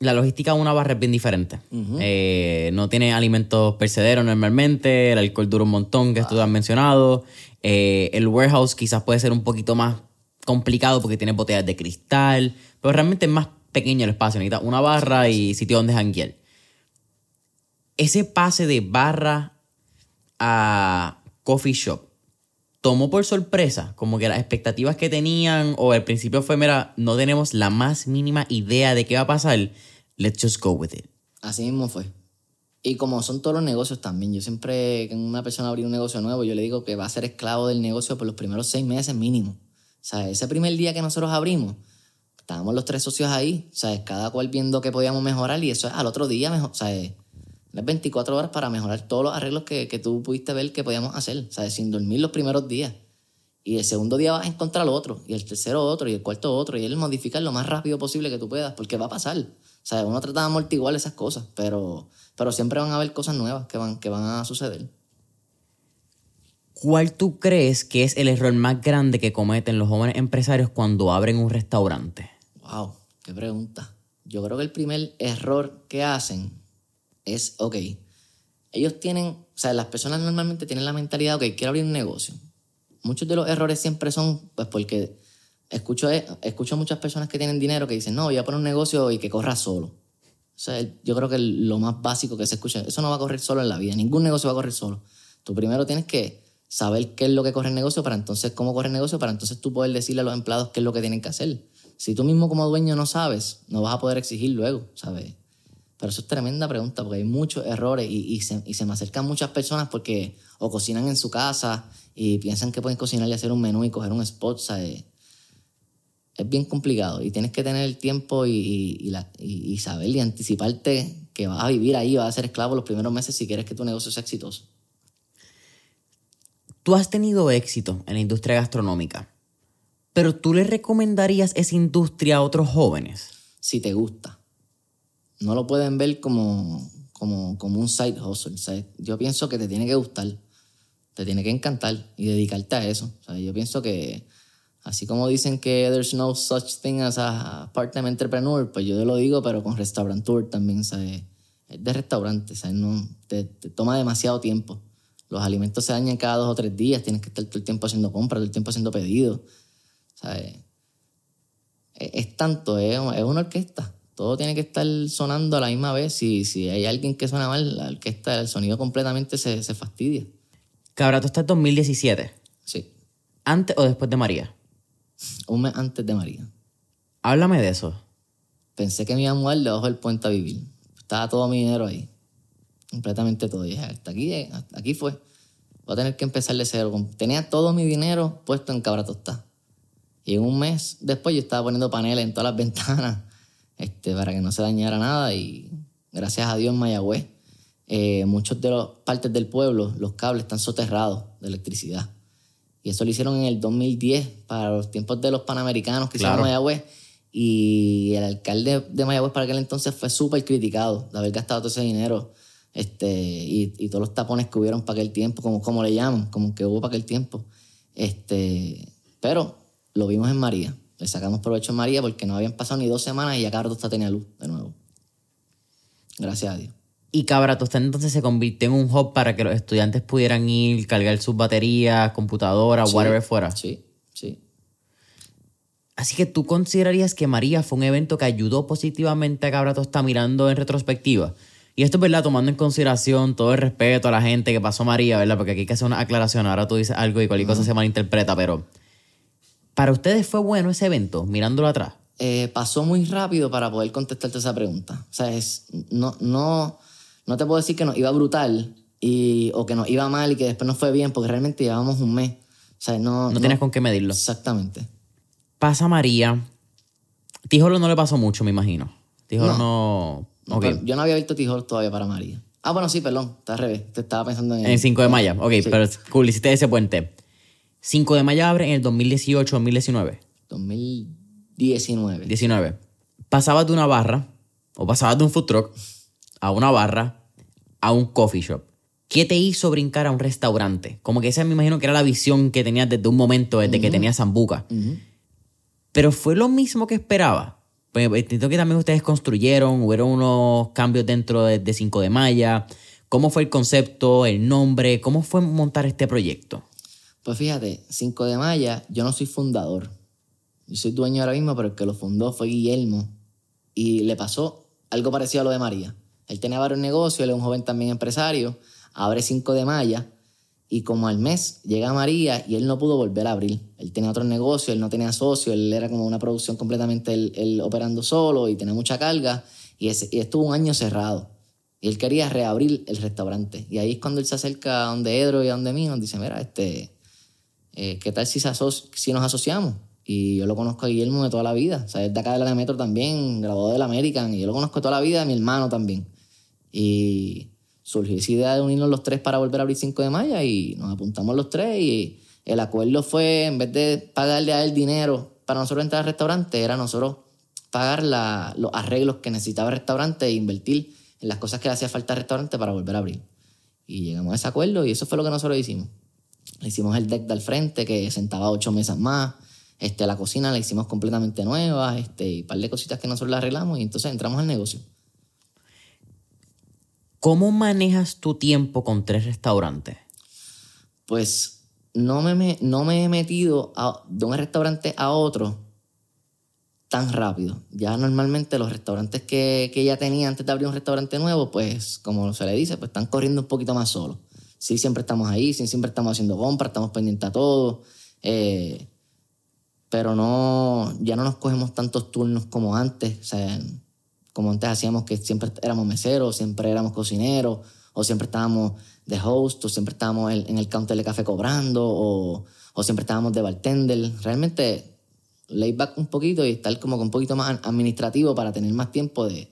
La logística de una barra es bien diferente. Eh, no tiene alimentos percederos normalmente, el alcohol dura un montón, que tú has mencionado. Eh, el warehouse quizás puede ser un poquito más complicado porque tiene botellas de cristal, pero realmente es más pequeño el espacio, necesita una barra y sitio donde janguear. Ese pase de barra a coffee shop tomó por sorpresa, como que las expectativas que tenían o al principio fue, mira, no tenemos la más mínima idea de qué va a pasar, let's just go with it. Así mismo fue. Y como son todos los negocios también, yo siempre que una persona abrir un negocio nuevo, yo le digo que va a ser esclavo del negocio por los primeros seis meses mínimo. O sea, ese primer día que nosotros abrimos, estábamos los tres socios ahí, sea, cada cual viendo qué podíamos mejorar y eso es al otro día, mejor, o es 24 horas para mejorar todos los arreglos que, que tú pudiste ver que podíamos hacer, o sea, sin dormir los primeros días. Y el segundo día vas a encontrar otro, y el tercero otro, y el cuarto otro, y él modificar lo más rápido posible que tú puedas, porque va a pasar. O sea, uno trata de amortiguar esas cosas, pero, pero siempre van a haber cosas nuevas que van, que van a suceder. ¿Cuál tú crees que es el error más grande que cometen los jóvenes empresarios cuando abren un restaurante? Wow, qué pregunta. Yo creo que el primer error que hacen es, ok, ellos tienen, o sea, las personas normalmente tienen la mentalidad, ok, quiero abrir un negocio. Muchos de los errores siempre son, pues porque escucho, escucho muchas personas que tienen dinero que dicen, no, voy a poner un negocio y que corra solo. O sea, yo creo que lo más básico que se escucha, eso no va a correr solo en la vida, ningún negocio va a correr solo. Tú primero tienes que saber qué es lo que corre el negocio para entonces cómo corre el negocio, para entonces tú poder decirle a los empleados qué es lo que tienen que hacer. Si tú mismo como dueño no sabes, no vas a poder exigir luego, ¿sabes? Pero eso es tremenda pregunta porque hay muchos errores y, se, y se me acercan muchas personas porque o cocinan en su casa y piensan que pueden cocinar y hacer un menú y coger un spot, ¿sabes? Es bien complicado y tienes que tener el tiempo y, y saber y anticiparte que vas a vivir ahí, vas a ser esclavo los primeros meses si quieres que tu negocio sea exitoso. Tú has tenido éxito en la industria gastronómica, pero ¿tú le recomendarías esa industria a otros jóvenes? Si te gusta. No lo pueden ver como, como, como un side hustle. Yo pienso que te tiene que gustar, te tiene que encantar y dedicarte a eso. Yo pienso que, así como dicen que there's no such thing as a part-time entrepreneur, pues yo te lo digo, pero con restaurateur también, ¿sabes? Es de restaurante, ¿sabes? No, te toma demasiado tiempo. Los alimentos se dañan cada dos o tres días, tienes que estar todo el tiempo haciendo compras, todo el tiempo haciendo pedidos. ¿sabes? Es, tanto, es, una orquesta. Todo tiene que estar sonando a la misma vez. Si, si hay alguien que suena mal, la orquesta, el sonido completamente se, se fastidia. Cabra, tú estás en 2017. Sí. ¿Antes o después de María? Un mes antes de María. Háblame de eso. Pensé que me iba a mudar debajo del puente a vivir. Estaba todo mi dinero ahí completamente todo. Y dije, hasta aquí, aquí fue. Voy a tener que empezar de cero. Tenía todo mi dinero puesto en cabra tostada. Y un mes después yo estaba poniendo paneles en todas las [LAUGHS] ventanas este, para que no se dañara nada y gracias a Dios en Mayagüez, eh, muchas de las partes del pueblo, los cables están soterrados de electricidad. Y eso lo hicieron en el 2010 para los tiempos de los Panamericanos que hicieron en Mayagüez. Y el alcalde de Mayagüez para aquel entonces fue súper criticado de haber gastado todo ese dinero este, y, y, todos los tapones que hubieron para aquel tiempo, como, como le llaman, como que hubo para aquel tiempo. Este, pero lo vimos en María. Le sacamos provecho en María porque no habían pasado ni dos semanas y ya Cabra tenía luz de nuevo. Gracias a Dios. Y Cabra entonces se convirtió en un hub para que los estudiantes pudieran ir, cargar sus baterías, computadoras, whatever fuera. Sí, sí. Así que tú considerarías que María fue un evento que ayudó positivamente a Cabra está mirando en retrospectiva. Y esto es verdad, tomando en consideración todo el respeto a la gente que pasó María, ¿verdad? Porque aquí hay que hacer una aclaración. Ahora tú dices algo y cualquier cosa se malinterpreta, pero ¿para ustedes fue bueno ese evento, mirándolo atrás? Eh, pasó muy rápido para poder contestarte esa pregunta. O sea, es, no, no, no te puedo decir que nos iba brutal y, o que nos iba mal y que después nos fue bien, porque realmente llevábamos un mes. O sea, no, no, tienes con qué medirlo. Exactamente. Pasa María. Tijolo no le pasó mucho, me imagino. Tijolo no yo no había visto Tijol todavía para María. Ah, bueno, sí, perdón, está al revés. Te estaba pensando en. En 5 de mayo, ok, pero cool, hiciste ese puente. 5 de mayo abre en el 2018 2019. 2019. 19. Pasabas de una barra, o pasabas de un food truck, a una barra, a un coffee shop. ¿Qué te hizo brincar a un restaurante? Como que esa me imagino que era la visión que tenías desde un momento, desde que tenías Zambuca. Pero fue lo mismo que esperaba. Pues entiendo que también ustedes construyeron, hubieron unos cambios dentro de, 5 de Maya. ¿Cómo fue el concepto, el nombre? ¿Cómo fue montar este proyecto? Pues fíjate, 5 de Maya, yo no soy fundador. Yo soy dueño ahora mismo, pero el que lo fundó fue Guillermo. Y le pasó algo parecido a lo de María. Él tenía varios negocios, él es un joven también empresario, abre 5 de Maya y como al mes llega María y él no pudo volver a abrir. Él tenía otro negocio, él no tenía socio, él era como una producción completamente él, operando solo y tenía mucha carga y, estuvo un año cerrado. Y él quería reabrir el restaurante. Y ahí es cuando él se acerca a donde Edro y a donde mí, nos dice, mira, este, eh, ¿qué tal si, nos asociamos? Y yo lo conozco a Guillermo de toda la vida. O sea, es de acá de la Metro también, graduado del American. Y yo lo conozco toda la vida, mi hermano también. Y surgió esa idea de unirnos los tres para volver a abrir 5 de mayo y nos apuntamos los tres y el acuerdo fue, en vez de pagarle a él dinero para nosotros entrar al restaurante, era nosotros pagar los arreglos que necesitaba el restaurante e invertir en las cosas que le hacía falta al restaurante para volver a abrir. Y llegamos a ese acuerdo y eso fue lo que nosotros hicimos. Le hicimos el deck del frente que sentaba ocho mesas más. Este, la cocina la hicimos completamente nueva este, y un par de cositas que nosotros le arreglamos y entonces entramos al negocio. ¿Cómo manejas tu tiempo con tres restaurantes? Pues no me, no me he metido de un restaurante a otro tan rápido. Ya normalmente los restaurantes que, que ya tenía antes de abrir un restaurante nuevo, pues como se le dice, pues están corriendo un poquito más solos. Sí, siempre estamos ahí, sí, siempre estamos haciendo compras, estamos pendientes a todo. Eh, pero no, ya no nos cogemos tantos turnos como antes. O sea, como antes hacíamos que siempre éramos meseros, siempre éramos cocineros, o siempre estábamos de host, siempre estábamos en el counter de café cobrando, o, o siempre estábamos de bartender. Realmente, lay back un poquito y estar como un poquito más administrativo para tener más tiempo de,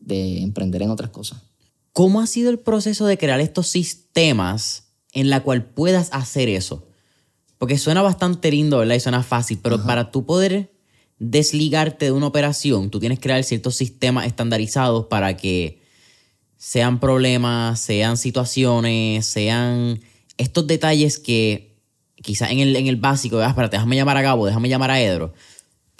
de emprender en otras cosas. ¿Cómo ha sido el proceso de crear estos sistemas en la cual puedas hacer eso? Porque suena bastante lindo, ¿verdad? Y suena fácil, pero para tú poder desligarte de una operación, tú tienes que crear ciertos sistemas estandarizados para que sean problemas, sean situaciones, sean estos detalles que quizás en el, en el básico, ah, espérate, déjame llamar a Gabo, déjame llamar a Edro.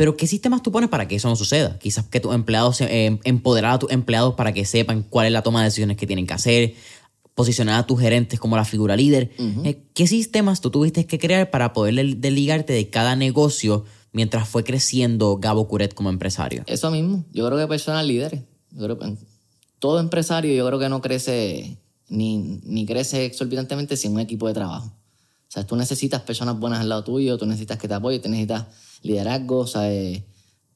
Pero ¿qué sistemas tú pones para que eso no suceda? Quizás que tus empleados, eh, empoderar a tus empleados para que sepan cuál es la toma de decisiones que tienen que hacer, posicionar a tus gerentes como la figura líder. Eh, ¿Qué sistemas tú tuviste que crear para poder desligarte de cada negocio mientras fue creciendo Gabo Curet como empresario? Eso mismo. Yo creo que personas líderes. todo empresario yo creo que no crece ni, ni crece exorbitantemente sin un equipo de trabajo. O sea, tú necesitas personas buenas al lado tuyo, tú necesitas que te apoyen, tú necesitas liderazgo. Sea, eh,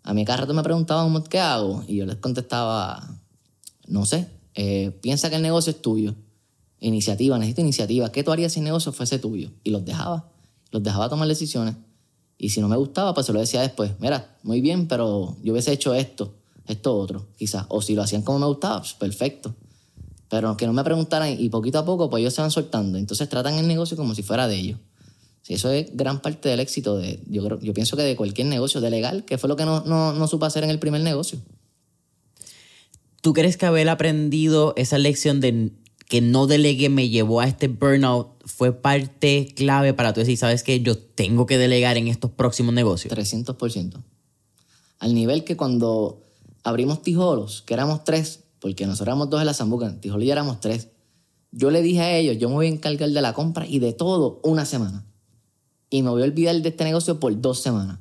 a mi cada rato me preguntaban qué hago y yo les contestaba, no sé, eh, piensa que el negocio es tuyo. Iniciativa, necesito iniciativa. ¿Qué tú harías si el negocio fuese tuyo? Y los dejaba. Los dejaba tomar decisiones. Y si no me gustaba, pues se lo decía después. Mira, muy bien, pero yo hubiese hecho esto, esto otro, quizás. O si lo hacían como me gustaba, pues perfecto. Pero que no me preguntaran y poquito a poco, pues ellos se van soltando. Entonces tratan el negocio como si fuera de ellos. Sí, eso es gran parte del éxito de, yo, creo, yo pienso que de cualquier negocio, de legal, que fue lo que no, no, no supo hacer en el primer negocio. ¿Tú crees que haber aprendido esa lección de que no delegue me llevó a este burnout fue parte clave para tú decir, sabes que yo tengo que delegar en estos próximos negocios? 300%. Al nivel que cuando abrimos Tijolos, que éramos tres, porque nosotros éramos dos en la Zambuca, en Tijolos ya éramos tres, yo le dije a ellos, yo me voy a encargar de la compra y de todo una semana. Y me voy a olvidar de este negocio por dos semanas.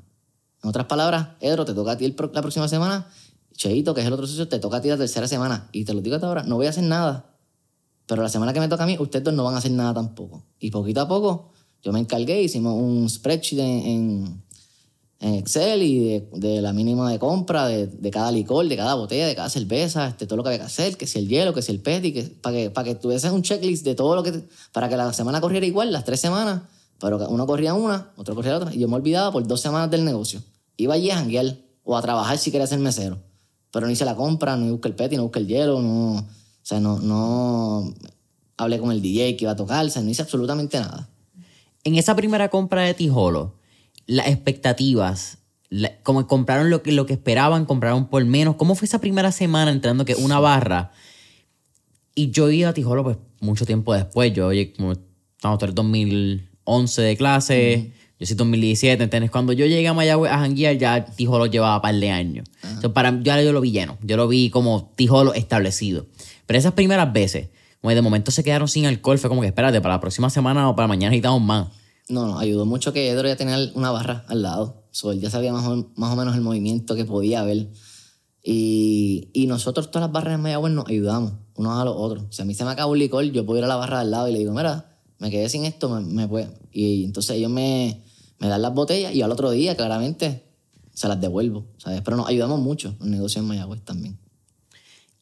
En otras palabras, Edro, te toca a ti la próxima semana, Cheito, que es el otro socio, te toca a ti la tercera semana. Y te lo digo hasta ahora, no voy a hacer nada pero la semana que me toca a mí, ustedes dos no van a hacer nada tampoco. Y poquito a poco, yo me encargué, hicimos un spreadsheet en, en, Excel y de, la mínima de compra de, de, cada licor, de cada botella, de cada cerveza, este, todo lo que había que hacer, que si el hielo, que si el petty, que, para que, para que tuviesen un checklist de todo lo que... para que la semana corriera igual, las tres semanas, pero uno corría una, otro corría otra, y yo me olvidaba por dos semanas del negocio. Iba allí a janguear o a trabajar si quería ser mesero. Pero no hice la compra, no busqué el petty, no busqué el hielo, no o sea, no, no hablé con el DJ que iba a tocar, no hice absolutamente nada. En esa primera compra de Tijolo, las expectativas, como compraron lo que, lo que esperaban, compraron por menos. ¿Cómo fue esa primera semana entrando que una barra? Y yo iba a Tijolo pues mucho tiempo después. Yo, oye, como estamos en 2011 de clase, yo soy 2017, ¿entendés? Cuando yo llegué a Mayagüez a janguear, ya Tijolo llevaba un par de años. Entonces, para, yo, yo lo vi lleno. Yo lo vi como Tijolo establecido. Pero esas primeras veces, como de momento se quedaron sin alcohol, fue como que espérate, para la próxima semana o para mañana necesitamos más. No, no, ayudó mucho que Edro ya tenía una barra al lado. So, él ya sabía más o, más o, menos el movimiento que podía haber. Y, y nosotros, todas las barras en Mayagüez, nos ayudamos unos a los otros. Si a mí se me acabó un licor, yo puedo ir a la barra al lado y le digo, mira, me quedé sin esto, me, me. Y entonces ellos me, me dan las botellas y al otro día, claramente, se las devuelvo. ¿sabes? Pero nos ayudamos mucho en negocios en Mayagüez también.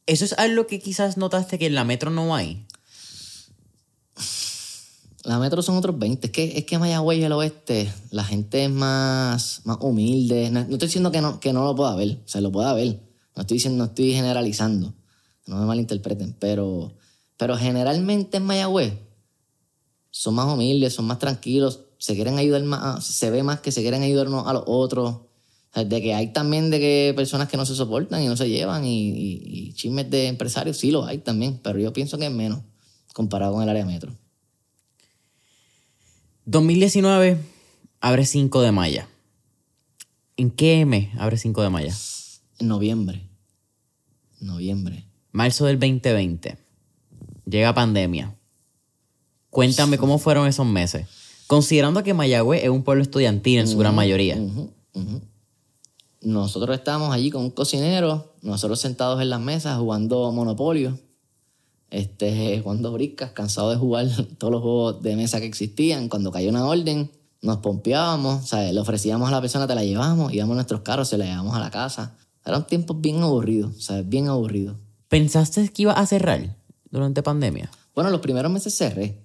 ¿Eso es algo que quizás notaste que en la metro no hay? La metro son otros 20. Es que, es que Mayagüez y el oeste, la gente es más, más humilde. No, estoy diciendo que no, que no lo pueda ver, se lo pueda ver. No estoy diciendo, no estoy generalizando. No me malinterpreten. Pero, pero generalmente en Mayagüez son más humildes, son más tranquilos, se quieren ayudar más, se ve más que se quieren ayudar a los otros. De que hay también de que personas que no se soportan y no se llevan y, chismes de empresarios, sí lo hay también, pero yo pienso que es menos comparado con el área metro. 2019 abre 5 de mayo. ¿En qué mes abre 5 de mayo? En noviembre. Noviembre. Marzo del 2020. Llega pandemia. Cuéntame cómo fueron esos meses. Considerando que Mayagüez es un pueblo estudiantil en su gran mayoría nosotros estábamos allí con un cocinero, nosotros sentados en las mesas jugando Monopolio, este, jugando briscas, cansados de jugar [LAUGHS] todos los juegos de mesa que existían. Cuando cayó una orden, nos pompeábamos, le ofrecíamos a la persona, te la llevamos, íbamos a nuestros carros, se la llevamos a la casa. Eran tiempos bien aburridos, ¿sabes? Bien aburridos. ¿Pensaste que iba a cerrar durante pandemia? Bueno, los primeros meses cerré.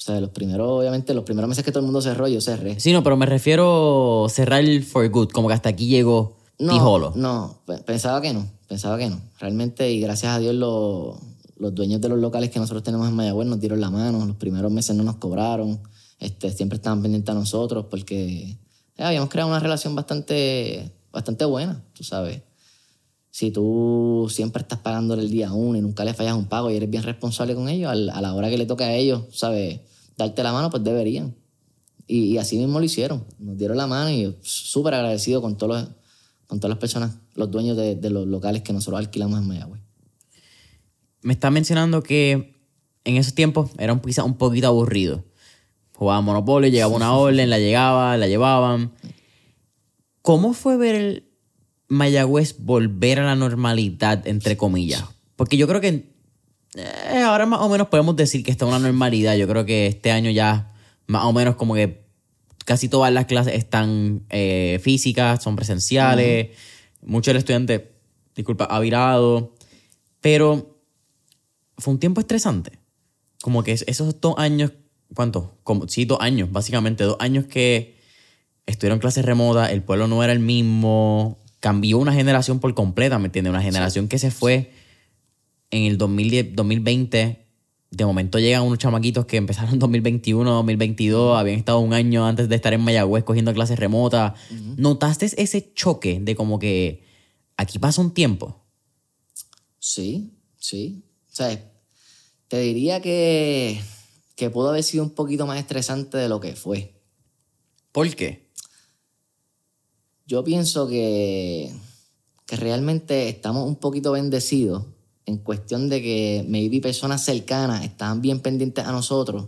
O sea, los primeros, obviamente, los primeros meses que todo el mundo cerró, yo cerré. Sí, no, pero me refiero cerrar for good, como que hasta aquí llegó no, No, pensaba que no, pensaba que no. Realmente, y gracias a Dios, los, los dueños de los locales que nosotros tenemos en Mayagüez nos dieron la mano. Los primeros meses no nos cobraron. Este, siempre estaban pendientes a nosotros porque eh, habíamos creado una relación bastante, bastante buena, tú sabes. Si tú siempre estás pagando el día uno y nunca le fallas un pago y eres bien responsable con ellos, a la hora que le toca a ellos, ¿sabes? Darte la mano, pues deberían. Y, y así mismo lo hicieron. Nos dieron la mano y súper agradecido con todos los con todas las personas, los dueños de, los locales que nosotros alquilamos en Mayagüez. Me está mencionando que en esos tiempos era un, un poquito aburrido. Jugaba Monopoly, llegaba una [LAUGHS] orden, la llegaba, la llevaban. ¿Cómo fue ver el Mayagüez volver a la normalidad, entre comillas? Porque yo creo que eh, ahora más o menos podemos decir que está una normalidad. Yo creo que este año ya más o menos como que casi todas las clases están eh, físicas, son presenciales. Mucho el estudiante, disculpa, ha virado. Pero fue un tiempo estresante. Como que esos dos años, ¿cuánto? Como, sí, dos años, básicamente. Dos años que estuvieron clases remotas, el pueblo no era el mismo, cambió una generación por completa, ¿me entiendes? Una generación que se fue en el 2010, 2020. De momento llegan unos chamaquitos que empezaron en 2021, 2022, habían estado un año antes de estar en Mayagüez cogiendo clases remotas. ¿Notaste ese choque de como que aquí pasa un tiempo? Sí, sí. O sea, te diría que, que pudo haber sido un poquito más estresante de lo que fue. ¿Por qué? Yo pienso que, que realmente estamos un poquito bendecidos en cuestión de que maybe personas cercanas estaban bien pendientes a nosotros.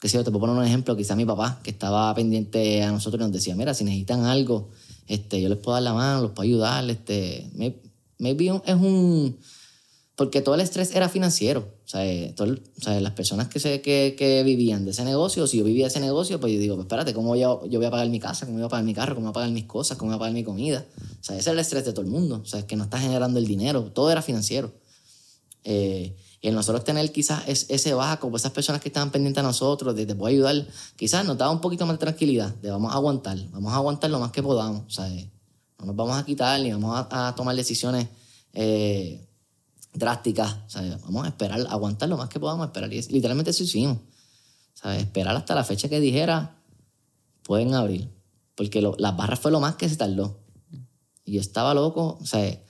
Que si yo te puedo poner un ejemplo, quizá mi papá, que estaba pendiente a nosotros y nos decía, mira, si necesitan algo, este, yo les puedo dar la mano, los puedo ayudar, este, maybe es un porque todo el estrés era financiero. Sea, eh, las personas que, se, que, que, vivían de ese negocio, si yo vivía ese negocio, pues yo digo, pues espérate, ¿cómo yo, yo voy a pagar mi casa? ¿Cómo voy a pagar mi carro? ¿Cómo voy a pagar mis cosas? ¿Cómo voy a pagar mi comida? O sea, ese es el estrés de todo el mundo. O sea, es que no está generando el dinero. Todo era financiero. Eh, y en nosotros tener quizás ese bajo, pues esas personas que estaban pendientes a nosotros, de te puedo ayudar, quizás nos daba un poquito más de tranquilidad, de vamos a aguantar, vamos a aguantar lo más que podamos. O sea, no nos vamos a quitar ni vamos a, a tomar decisiones eh, drásticas. vamos a esperar, aguantar lo más que podamos esperar. Y literalmente eso hicimos. Esperar hasta la fecha que dijera, pueden abrir. Porque las barras fue lo más que se tardó. Y yo estaba loco. O sea,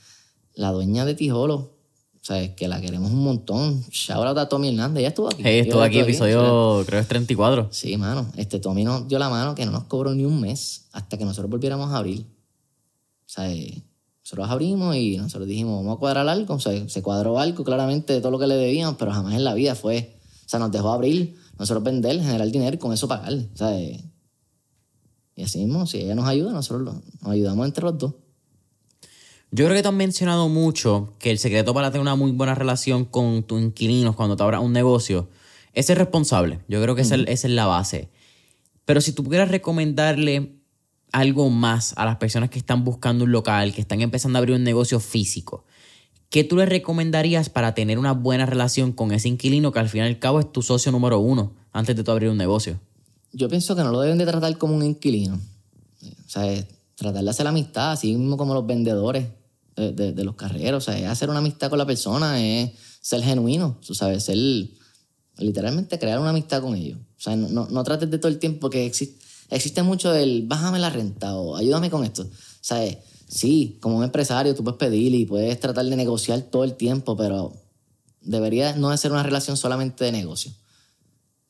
la dueña de Tijolo, o sea, que la queremos un montón. Shout out a Tommy Hernández, ella estuvo aquí. estuvo aquí, episodio, creo que es 34. Sí, mano. Este Tommy nos dio la mano que no nos cobró ni un mes hasta que nosotros volviéramos a abrir. O sea, nosotros abrimos y nosotros dijimos, vamos a cuadrar algo. O sea, se cuadró algo claramente de todo lo que le debíamos, pero jamás en la vida fue. O sea, nos dejó abrir, nosotros vender, generar dinero y con eso pagarle. O sea, y así mismo, si ella nos ayuda, nosotros nos ayudamos entre los dos. Yo creo que te han mencionado mucho que el secreto para tener una muy buena relación con tus inquilinos cuando te abras un negocio es ser responsable. Yo creo que esa es la base. Pero si tú pudieras recomendarle algo más a las personas que están buscando un local, que están empezando a abrir un negocio físico, ¿qué tú les recomendarías para tener una buena relación con ese inquilino que al fin y al cabo es tu socio número uno antes de tú abrir un negocio? Yo pienso que no lo deben de tratar como un inquilino. O sea, tratar de hacer amistad, así mismo como los vendedores de, los carreros. O sea, es hacer una amistad con la persona, es ser genuino, tú sabes, ser literalmente crear una amistad con ellos. O sea, no, no, no trates de todo el tiempo que existe existe mucho el bájame la renta o ayúdame con esto. O sea, sí, como un empresario tú puedes pedir y puedes tratar de negociar todo el tiempo, pero debería no de ser una relación solamente de negocio.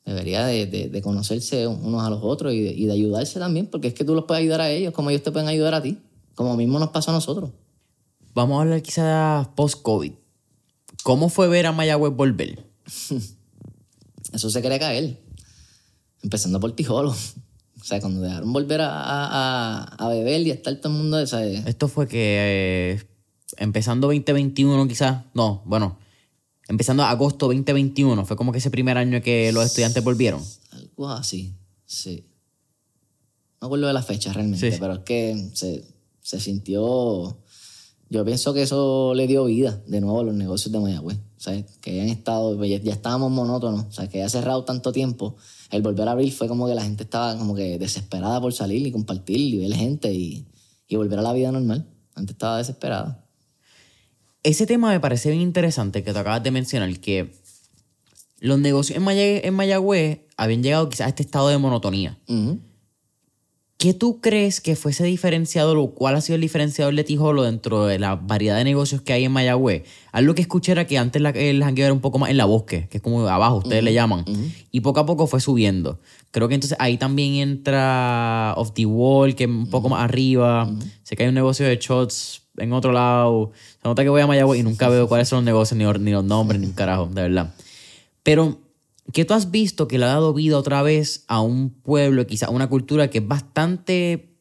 Debería de, conocerse unos a los otros y de, ayudarse también, porque es que tú los puedes ayudar a ellos como ellos te pueden ayudar a ti, como mismo nos pasó a nosotros. Vamos a hablar quizás post-COVID. ¿Cómo fue ver a Mayagüez volver? [LAUGHS] Eso se cree caer. Empezando por Tijolo. O sea, cuando dejaron volver a, beber y a estar todo el mundo... O Esto fue que eh, empezando 2021 quizás, no, bueno, empezando agosto 2021, fue como que ese primer año que los estudiantes volvieron. Algo así, sí. No acuerdo de la fecha realmente, pero es que se, se sintió... Yo pienso que eso le dio vida de nuevo a los negocios de Mayagüez. O sea, que hayan estado, ya, ya estábamos monótonos, o sea, que haya cerrado tanto tiempo el volver a abrir fue como que la gente estaba como que desesperada por salir y compartir y ver gente y, volver a la vida normal. La gente estaba desesperada. Ese tema me parece bien interesante que te acabas de mencionar, que los negocios en, Mayagüez, habían llegado quizás a este estado de monotonía. ¿Qué tú crees que fuese diferenciador o cuál ha sido el diferenciador de Tijolo dentro de la variedad de negocios que hay en Mayagüez? Algo que escuché era que antes el jangueo era un poco más en la bosque, que es como abajo, ustedes le llaman. Y poco a poco fue subiendo. Creo que entonces ahí también entra Off the Wall, que es un poco más arriba. Sé que hay un negocio de shots en otro lado. Se nota que voy a Mayagüez y nunca veo cuáles son los negocios, ni, ni los nombres, ni un carajo, de verdad. Pero ¿Qué tú has visto que le ha dado vida otra vez a un pueblo, quizás una cultura que es bastante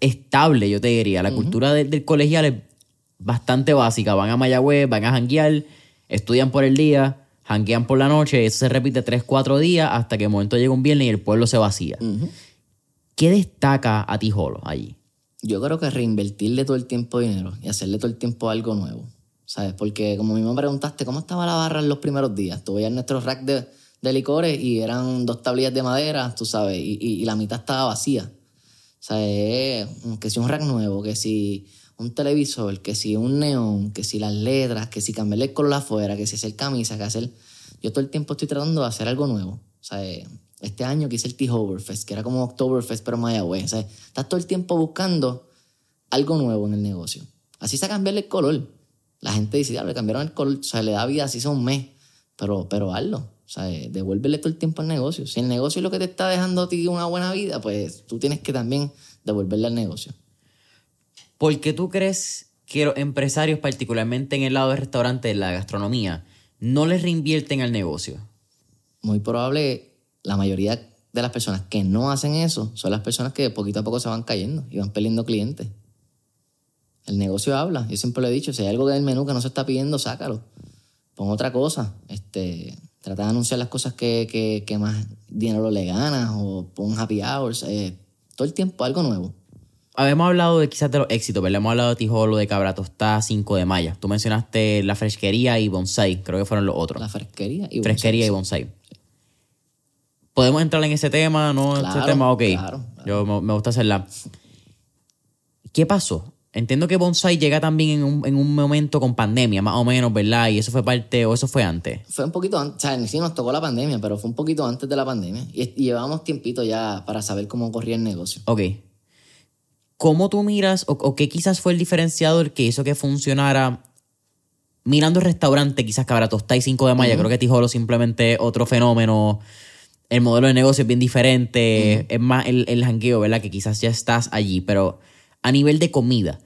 estable, yo te diría. La cultura del colegial es bastante básica. Van a Mayagüez, van a janguear, estudian por el día, janguean por la noche. Eso se repite tres, cuatro días hasta que el momento llega un viernes y el pueblo se vacía. ¿Qué destaca a Tijolo allí? Yo creo que reinvertirle todo el tiempo dinero y hacerle todo el tiempo algo nuevo. ¿Sabes? Porque como me preguntaste, ¿cómo estaba la barra en los primeros días? Tú veías nuestro rack de, licores y eran dos tablillas de madera, tú sabes, y, la mitad estaba vacía. O sea, es que si un rack nuevo, que si un televisor, que si un neón, que si las letras, que si cambiarle el color afuera, que si hacer camisa, que hacer... Yo todo el tiempo estoy tratando de hacer algo nuevo. O sea, este año quise el T-Hoverfest, que era como Oktoberfest, pero Mayagüez. Sea, estás todo el tiempo buscando algo nuevo en el negocio. Así se cambiarle el color. La gente dice, ya, le cambiaron el color, o sea, le da vida así son un mes, pero, pero hazlo. O sea, devuélvele todo el tiempo al negocio. Si el negocio es lo que te está dejando a ti una buena vida, pues tú tienes que también devolverle al negocio. ¿Por qué tú crees que los empresarios, particularmente en el lado del restaurante, de la gastronomía, no les reinvierten al negocio? Muy probable, la mayoría de las personas que no hacen eso son las personas que poquito a poco se van cayendo y van perdiendo clientes. El negocio habla. Yo siempre lo he dicho, si hay algo del menú que no se está pidiendo, sácalo. Pon otra cosa. Este, trata de anunciar las cosas que, más dinero le ganas o pon happy hours. Eh, todo el tiempo algo nuevo. Habíamos hablado de quizás de los éxitos, pero hemos hablado de Tijolo, de Cabra Tostada, 5 de Maya. Tú mencionaste la fresquería y bonsai, creo que fueron los otros. La fresquería y bonsai. Fresquería y bonsai. ¿Podemos entrar en ese tema? ¿No? ese tema, ok. Claro, Yo me, gusta hacerla. ¿Qué pasó? Entiendo que Bonsai llega también en un, en un, momento con pandemia, más o menos, ¿verdad? Y eso fue parte, o eso fue antes. Fue un poquito antes, o sea, sí nos tocó la pandemia, pero fue un poquito antes de la pandemia. Y, y llevábamos tiempito ya para saber cómo corría el negocio. Ok. ¿Cómo tú miras, o, qué quizás fue el diferenciador que hizo que funcionara mirando el restaurante, quizás Cabra Tosta y 5 de Mayo? Creo que Tijolo simplemente otro fenómeno. El modelo de negocio es bien diferente. Es más el, el jangueo, ¿verdad? Que quizás ya estás allí, pero a nivel de comida,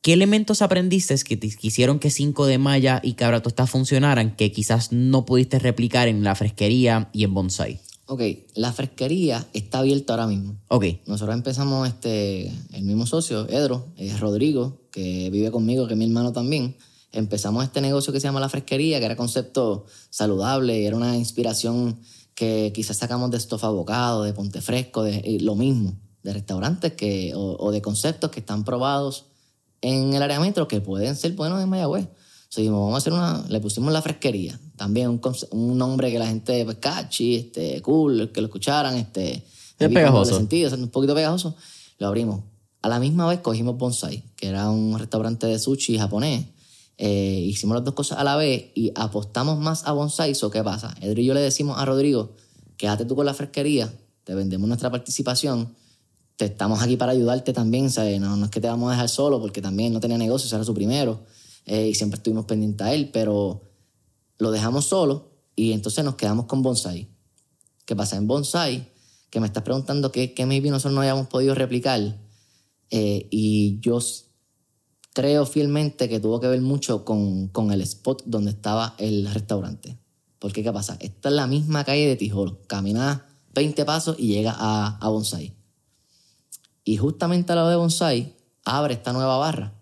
¿qué elementos aprendiste que te hicieron que 5 de Maya y Cabra Tostada funcionaran que quizás no pudiste replicar en la fresquería y en Bonsai? Ok, la fresquería está abierta ahora mismo. Ok. Nosotros empezamos, este, el mismo socio, Edro, es Rodrigo, que vive conmigo, que es mi hermano también. Empezamos este negocio que se llama La Fresquería, que era concepto saludable y era una inspiración que quizás sacamos de estofa bocado, de ponte fresco, de lo mismo de restaurantes que, o, de conceptos que están probados en el área metro que pueden ser buenos en Mayagüez. Seguimos, vamos a hacer una, le pusimos la fresquería, también un, un nombre que la gente, pues, catchy, este, cool, que lo escucharan, este... Es pegajoso. Sentido, un poquito pegajoso. Lo abrimos. A la misma vez cogimos Bonsai, que era un restaurante de sushi japonés. Eh, hicimos las dos cosas a la vez y apostamos más a Bonsai. ¿So qué pasa? Edro y yo le decimos a Rodrigo, quédate tú con la fresquería, te vendemos nuestra participación estamos aquí para ayudarte también, ¿sabes? No, es que te vamos a dejar solo porque también no tenía negocio, era su primero eh, y siempre estuvimos pendientes a él, pero lo dejamos solo y entonces nos quedamos con Bonsai. ¿Qué pasa en Bonsai? Que me estás preguntando qué, qué maybe nosotros no hayamos podido replicar eh, y yo creo fielmente que tuvo que ver mucho con, con, el spot donde estaba el restaurante. Porque, ¿qué pasa? Esta es la misma calle de Tijolo. Caminas 20 pasos y llega a, a Bonsai. Y justamente al lado de Bonsai abre esta nueva barra,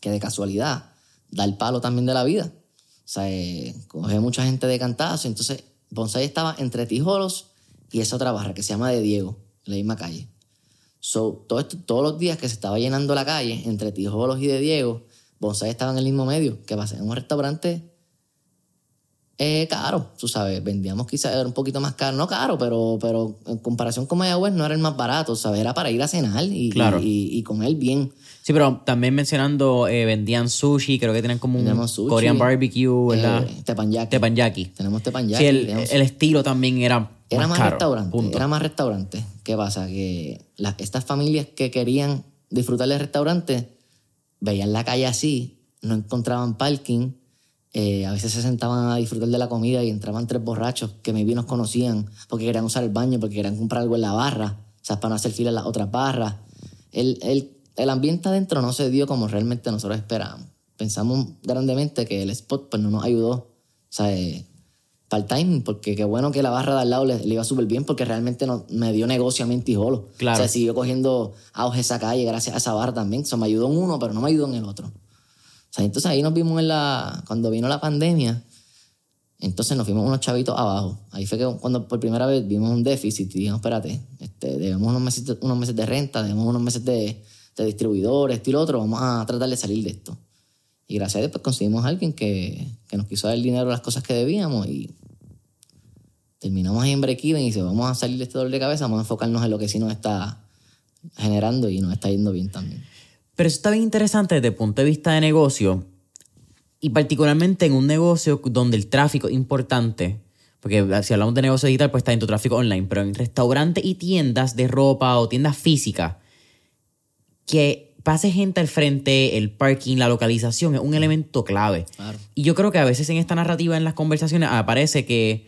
que de casualidad da el palo también de la vida. O sea, eh, coge mucha gente de cantazo. Entonces, Bonsai estaba entre Tijolos y esa otra barra que se llama de Diego, en la misma calle. So, todo esto, todos los días que se estaba llenando la calle entre Tijolos y de Diego, Bonsai estaba en el mismo medio. que pasa? En un restaurante eh, caro, tú sabes, vendíamos quizás un poquito más caro, no caro, pero, pero en comparación con Mayagüez no era el más barato, ¿sabes? Era para ir a cenar y, y, comer bien. Sí, pero también mencionando, eh, vendían sushi, creo que tenían como un Korean barbecue, ¿verdad? Eh, tepanyaki. Tepanyaki. Tenemos tepanyaki. Sí, el, estilo también era Era más, restaurante, era más restaurante. ¿Qué pasa? Que estas familias que querían disfrutar del restaurante veían la calle así, no encontraban parking, eh, a veces se sentaban a disfrutar de la comida y entraban tres borrachos que maybe nos conocían porque querían usar el baño, porque querían comprar algo en la barra, o sea, para no hacer fila en las otras barras. El, el, el ambiente adentro no se dio como realmente nosotros esperábamos. Pensamos grandemente que el spot pues, no nos ayudó, o sea, eh, para el timing, porque qué bueno que la barra de al lado le, iba súper bien, porque realmente no, me dio negocio a mí en Tijolo. Claro. O sea, siguió cogiendo auge esa calle gracias a esa barra también. O sea, me ayudó en uno, pero no me ayudó en el otro entonces ahí nos vimos en la, cuando vino la pandemia, entonces nos fuimos unos chavitos abajo. Ahí fue que cuando por primera vez vimos un déficit y dijimos, espérate, este, debemos unos meses, unos meses de renta, debemos unos meses de, de distribuidores, esto y lo otro, vamos a tratar de salir de esto. Y gracias a Dios pues, conseguimos a alguien que, que nos quiso dar el dinero las cosas que debíamos y terminamos ahí en break-even y dice, vamos a salir de este dolor de cabeza, vamos a enfocarnos en lo que sí nos está generando y nos está yendo bien también. Pero eso está bien interesante desde el punto de vista de negocio y particularmente en un negocio donde el tráfico es importante. Porque si hablamos de negocio digital, pues está en tu tráfico online, pero en restaurantes y tiendas de ropa o tiendas físicas, que pase gente al frente, el parking, la localización es un elemento clave. Claro. Y yo creo que a veces en esta narrativa, en las conversaciones, aparece que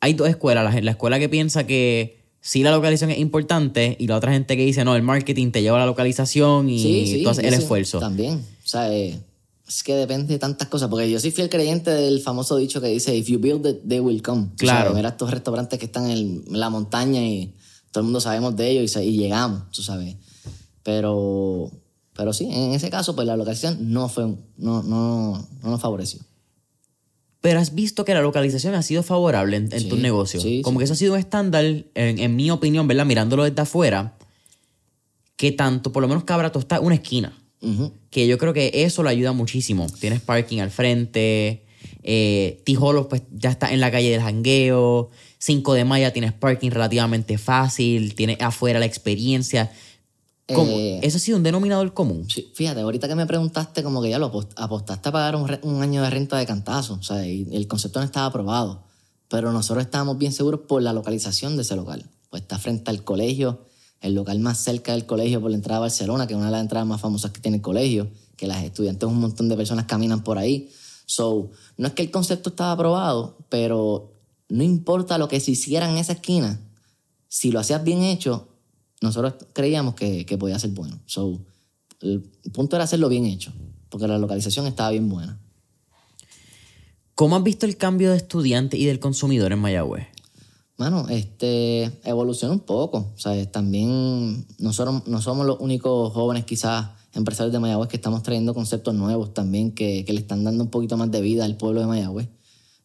hay dos escuelas. La, la escuela que piensa que sí la localización es importante y la otra gente que dice, no, el marketing te lleva a la localización y tú haces el esfuerzo. También. O sea, eh, es que depende de tantas cosas. Porque yo soy fiel creyente del famoso dicho que dice: If you build it, they will come. Claro. O sea, mira estos restaurantes que están en, la montaña y todo el mundo sabemos de ellos y, y llegamos, tú sabes. Pero, pero sí, en ese caso, pues la localización no fue, no, no, no nos favoreció. Pero has visto que la localización ha sido favorable en, en Sí, tus negocios. sí, Como sí. que eso ha sido un estándar, en, en mi opinión, ¿verdad? Mirándolo desde afuera, que tanto, por lo menos Cabra Tostada, una esquina. Que yo creo que eso le ayuda muchísimo. Tienes parking al frente, eh, Tijolos pues ya está en la calle del jangueo, 5 de Mayo tienes parking relativamente fácil, tienes afuera la experiencia. Eh, eso ha sido un denominador común. Sí, fíjate, ahorita que me preguntaste, como que ya lo apost- apostaste a pagar un, un año de renta de cantazo. O sea, y el concepto no estaba aprobado. Pero nosotros estábamos bien seguros por la localización de ese local. Pues está frente al colegio, el local más cerca del colegio por la entrada a Barcelona, que es una de las entradas más famosas que tiene el colegio, que las estudiantes, un montón de personas caminan por ahí. So, no es que el concepto estaba aprobado, pero no importa lo que se hiciera en esa esquina, si lo hacías bien hecho, nosotros creíamos que, que podía ser bueno. So, el punto era hacerlo bien hecho, porque la localización estaba bien buena. ¿Cómo has visto el cambio de estudiante y del consumidor en Mayagüez? Mano, este, evoluciona un poco. O sea, también nosotros no somos los únicos jóvenes quizás empresarios de Mayagüez que estamos trayendo conceptos nuevos también que, que le están dando un poquito más de vida al pueblo de Mayagüez.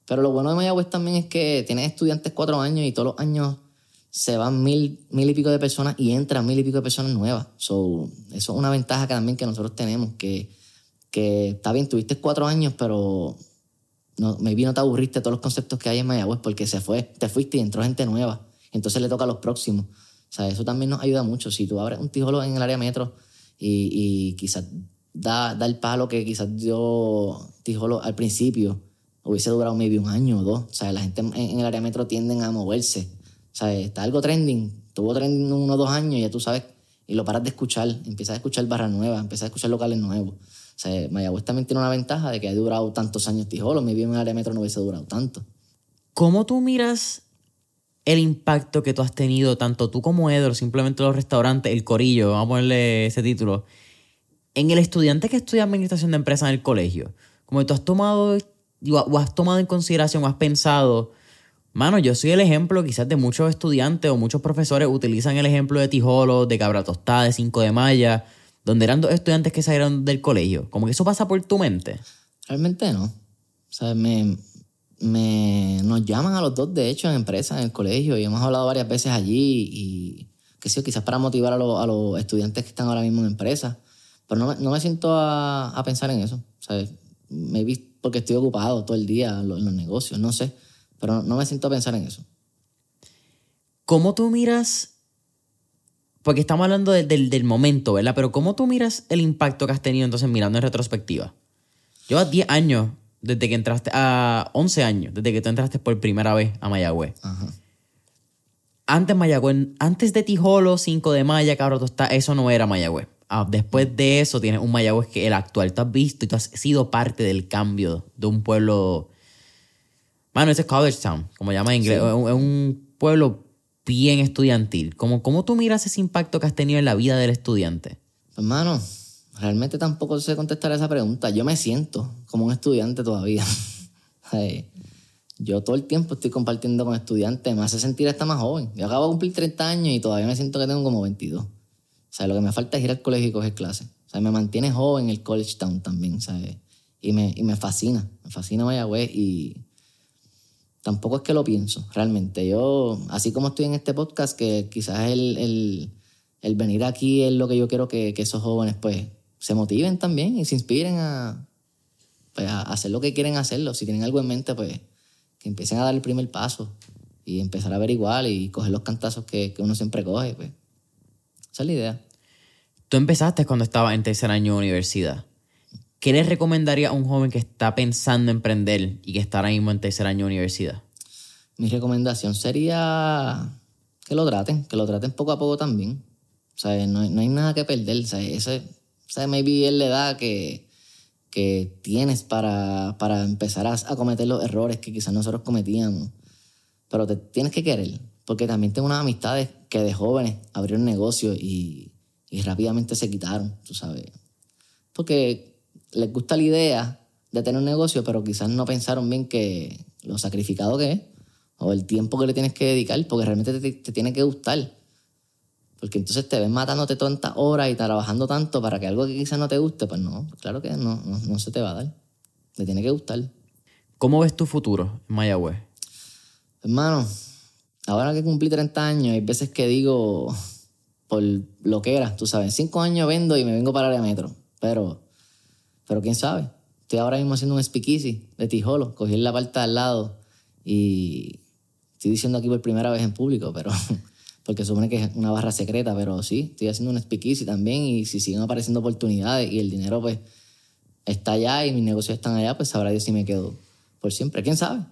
Pero lo bueno de Mayagüez también es que tienes estudiantes cuatro años y todos los años se van mil, mil y pico de personas y entran mil y pico de personas nuevas. So, eso es una ventaja que también que nosotros tenemos, que, que está bien, tuviste cuatro años, pero no, maybe no te aburriste de todos los conceptos que hay en Mayagüez porque se fue, te fuiste y entró gente nueva. Entonces le toca a los próximos. O sea, eso también nos ayuda mucho. Si tú abres un tijolo en el área metro y, y quizás da, da el palo que quizás dio tijolo al principio, hubiese durado maybe un año o dos. O sea, la gente en, en el área metro tienden a moverse. Sea, está algo trending. Tuvo trending uno o dos años y ya tú sabes, y lo paras de escuchar. Empiezas a escuchar barras nuevas, empiezas a escuchar locales nuevos. O sea, Mayagüez también tiene una ventaja de que ha durado tantos años Tijolo. Mi vida en el área metro no hubiese durado tanto. ¿Cómo tú miras el impacto que tú has tenido, tanto tú como Edro, simplemente los restaurantes, el corillo, vamos a ponerle ese título, en el estudiante que estudia administración de empresas en el colegio? Como tú has tomado, o has tomado en consideración, o has pensado, mano, yo soy el ejemplo quizás de muchos estudiantes o muchos profesores utilizan el ejemplo de Tijolo, de Cabra Tostada, de 5 de Maya, donde eran dos estudiantes que salieron del colegio. Como que eso pasa por tu mente. Realmente no. O sea, me, me, nos llaman a los dos, de hecho, en empresas, en el colegio, y hemos hablado varias veces allí, y que sí, quizás para motivar a, los- a los estudiantes que están ahora mismo en empresas. Pero no, me- no me siento a, a pensar en eso. O sea, maybe porque estoy ocupado todo el día en los negocios, no sé. Pero no me siento a pensar en eso. ¿Cómo tú miras? Porque estamos hablando de- del, del momento, ¿verdad? Pero ¿cómo tú miras el impacto que has tenido entonces mirando en retrospectiva? Llevas 10 años desde que entraste a 11 años, desde que tú entraste por primera vez a Mayagüez. Ajá. Antes Mayagüez, antes de Tijolo, 5 de Maya, Cabro Tostada, eso no era Mayagüez. Ah, después de eso tienes un Mayagüez que el actual tú has visto y tú has sido parte del cambio de un pueblo... Mano, ese es College Town, como llama en inglés. Sí. Es un- pueblo bien estudiantil. ¿Cómo, ¿Cómo tú miras ese impacto que has tenido en la vida del estudiante? Hermano, realmente tampoco sé contestar esa pregunta. Yo me siento como un estudiante todavía. [LAUGHS] Yo todo el tiempo estoy compartiendo con estudiantes, me hace sentir hasta más joven. Yo acabo de cumplir 30 años y todavía me siento que tengo como 22. O sea, lo que me falta es ir al colegio y coger clases. O sea, me mantiene joven el college town también, ¿sabes? Y me, y me fascina, me fascina Mayagüez y tampoco es que lo pienso, realmente. Yo, así como estoy en este podcast, que quizás el, el, venir aquí es lo que yo quiero que, que esos jóvenes pues se motiven también y se inspiren a, pues, a hacer lo que quieren hacerlo. Si tienen algo en mente, pues que empiecen a dar el primer paso y empezar a averiguar y coger los cantazos que, que uno siempre coge. Pues. Esa es la idea. Tú empezaste cuando estabas en tercer año de universidad. ¿Qué le recomendaría a un joven que está pensando en emprender y que está ahora mismo en tercer año de universidad? Mi recomendación sería que lo traten, que lo traten poco a poco también. O sea, no, hay nada que perder. O sea, ese, o sea, maybe es la edad que, que tienes para, para empezar a, a, cometer los errores que quizás nosotros cometíamos. Pero te tienes que querer, porque también tengo unas amistades que de jóvenes abrieron negocios y, y rápidamente se quitaron, tú sabes. Porque les gusta la idea de tener un negocio, pero quizás no pensaron bien que lo sacrificado que es o el tiempo que le tienes que dedicar, porque realmente te, te tiene que gustar. Porque entonces te ves matándote tantas horas y trabajando tanto para que algo que quizás no te guste, pues no, claro que no, no, no, se te va a dar. Te tiene que gustar. ¿Cómo ves tu futuro en Mayagüez? Hermano, ahora que cumplí 30 años, hay veces que digo, por lo que era, tú sabes, cinco años vendo y me vengo para el metro. Pero, pero quién sabe. Estoy ahora mismo haciendo un speakeasy de Tijolo, cogí la parte al lado y estoy diciendo aquí por primera vez en público, pero [LAUGHS] porque supone que es una barra secreta, pero sí, estoy haciendo un speakeasy también y si siguen apareciendo oportunidades y el dinero pues está allá y mis negocios están allá, pues sabrá Dios si me quedo por siempre. ¿Quién sabe?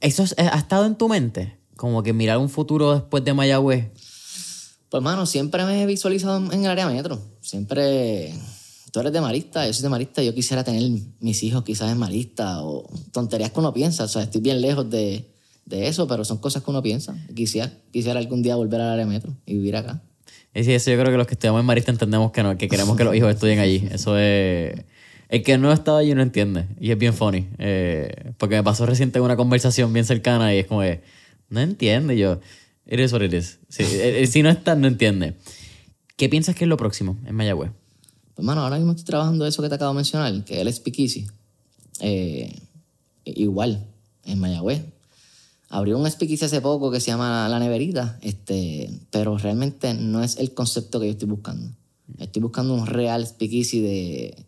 ¿Eso ha estado en tu mente? Como que mirar un futuro después de Mayagüez. Pues, hermano, siempre me he visualizado en el área metro. Siempre tú eres de marista, yo soy de marista, yo quisiera tener mis hijos quizás en marista o tonterías que uno piensa. O sea, estoy bien lejos de, de eso, pero son cosas que uno piensa. Quisiera, quisiera algún día volver al área metro y vivir acá. Sí, eso yo creo que los que estudiamos en Marista entendemos que no, que queremos que los hijos estudien allí. Eso es... El que no ha estado allí no entiende. Y es bien funny. Eh, porque me pasó reciente una conversación bien cercana y es como de... No entiende yo. Is what it is. si no está, no entiende. ¿Qué piensas que es lo próximo en Mayagüez? Pues, mano, ahora mismo estoy trabajando eso que te acabo de mencionar, que es Speakeasy. Eh, igual, en Mayagüez abrió un speakeasy hace poco que se llama La Neverita, este, pero realmente no es el concepto que yo estoy buscando. Estoy buscando un real speakeasy de...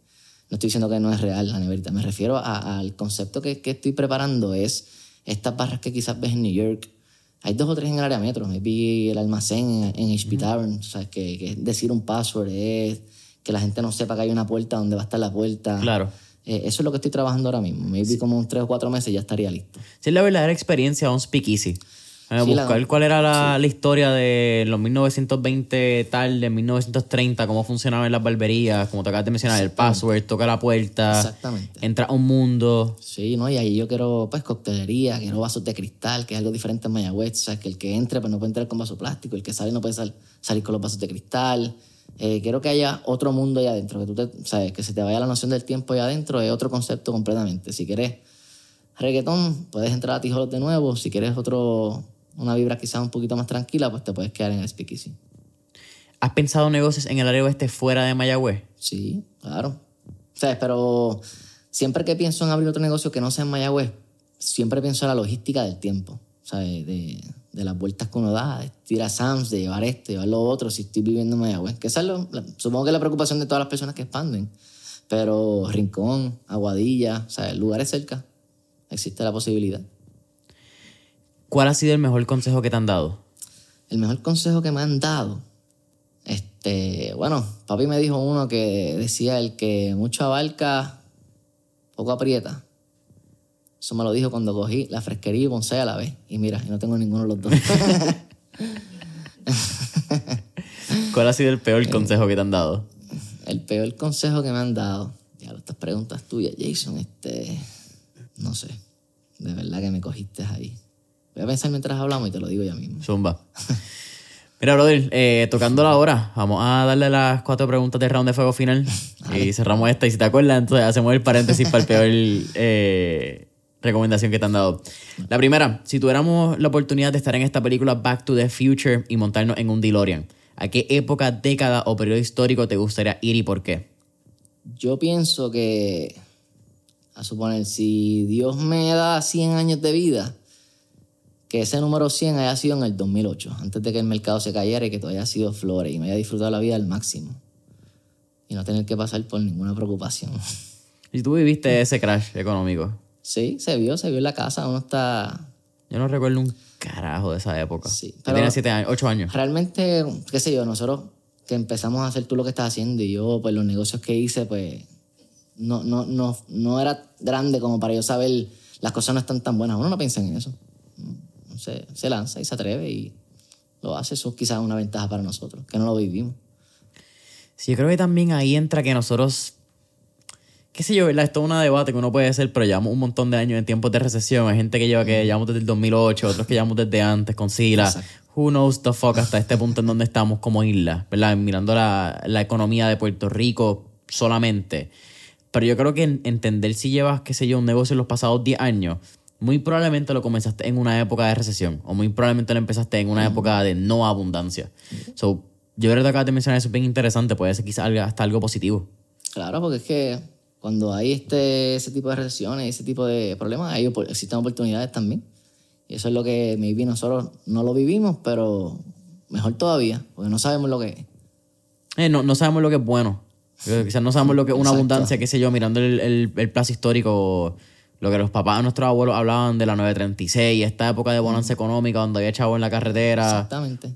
No estoy diciendo que no es real La Neverita, me refiero al concepto que, que, estoy preparando, es estas barras que quizás ves en New York. Hay dos o tres en el área metro, me vi el almacén en, HP Tavern, o sea, que, que decir un password es que la gente no sepa que hay una puerta donde va a estar la puerta. Claro. Eh, eso es lo que estoy trabajando ahora mismo. Maybe como unos tres o cuatro meses ya estaría listo. Sí, es la verdadera experiencia de un speakeasy. Sí, buscar cuál era la, la, historia de los 1920 tal, de 1930, cómo funcionaban las barberías, como te acabas de mencionar, el password, toca la puerta, Exactamente. entra a un mundo. Sí, ¿no? Y ahí yo quiero, pues, coctelería, quiero vasos de cristal, que es algo diferente en Mayagüez. O sea, que el que entre, pues no puede entrar con vaso plástico, el que sale no puede sal, salir con los vasos de cristal. Eh, quiero que haya otro mundo allá adentro, que tú te, sabes, que se te vaya la noción del tiempo allá adentro, es otro concepto completamente. Si quieres reggaetón, puedes entrar a Tijolos de nuevo. Si quieres otro, una vibra quizás un poquito más tranquila, pues te puedes quedar en el Speakeasy. ¿Has pensado negocios en el área oeste fuera de Mayagüez? Sí, claro. Sea, pero siempre que pienso en abrir otro negocio que no sea en Mayagüez, siempre pienso en la logística del tiempo. Sea, de, de las vueltas que uno da, de ir a Sams, de llevar esto, llevar lo otro, si estoy viviendo en Mayagüez. Que esa es lo, supongo que es la preocupación de todas las personas que expanden. Pero Rincón, Aguadilla, o sea, lugares cerca, existe la posibilidad. ¿Cuál ha sido el mejor consejo que te han dado? El mejor consejo que me han dado. Este, bueno, papi me dijo uno que decía el que mucho abarca, poco aprieta. Eso me lo dijo cuando cogí la fresquería y bonsai a la vez. Y mira, no tengo ninguno de los dos. [LAUGHS] ¿Cuál ha sido el peor consejo que te han dado? El peor consejo que me han dado. Ya, estas preguntas tuyas, Jason, este. No sé. De verdad que me cogiste ahí. Voy a pensar mientras hablamos y te lo digo ya mismo. Zumba. Mira, brother, eh, tocando la hora, vamos a darle las cuatro preguntas de round de fuego final [LAUGHS] y cerramos esta. Y si te acuerdas, entonces hacemos el paréntesis para el peor [LAUGHS] eh, recomendación que te han dado. La primera, si tuviéramos la oportunidad de estar en esta película Back to the Future y montarnos en un DeLorean, ¿a qué época, década o periodo histórico te gustaría ir y por qué? Yo pienso que, a suponer, si Dios me da 100 años de vida, que ese número 100 haya sido en el 2008, antes de que el mercado se cayera y que todo haya sido flores y me haya disfrutado la vida al máximo. Y no tener que pasar por ninguna preocupación. ¿Y tú viviste ese crash económico? Sí, se vio, se vio en la casa. Uno está. Yo no recuerdo un carajo de esa época. Sí. Tenía siete años, ocho años. Realmente, qué sé yo, nosotros que empezamos a hacer tú lo que estás haciendo y yo, pues los negocios que hice, pues no, no, no, no era grande como para yo saber las cosas no están tan buenas. Uno no piensa en eso. Se, se lanza y se atreve y lo hace. Eso quizás es una ventaja para nosotros, que no lo vivimos. Sí, yo creo que también ahí entra que nosotros, qué sé yo, ¿verdad? Esto es un debate que uno puede hacer, pero llevamos un montón de años en tiempos de recesión. Hay gente que lleva que llevamos desde el 2008, otros que llevamos desde antes con Sila. Exacto. Who knows the fuck hasta este punto en donde estamos como isla, ¿verdad? Mirando la, la economía de Puerto Rico solamente. Pero yo creo que en- entender si llevas, qué sé yo, un negocio en los pasados 10 años, muy probablemente lo comenzaste en una época de recesión o muy probablemente lo empezaste en una época de no abundancia. So, yo creo que acabas de mencionar eso es bien interesante, puede ser quizás hasta algo positivo. Claro, porque es que cuando hay este, ese tipo de recesiones, ese tipo de problemas, hay, existen oportunidades también. Y eso es lo que maybe nosotros no lo vivimos, pero mejor todavía, porque no sabemos lo que es. Eh, no, no sabemos lo que es bueno. [LAUGHS] Eh, Quizás no sabemos lo que es una Exacto. abundancia, qué sé yo, mirando el, el, el plazo histórico, lo que los papás de nuestros abuelos hablaban de la 936, esta época de bonanza económica donde había chavos en la carretera. Exactamente.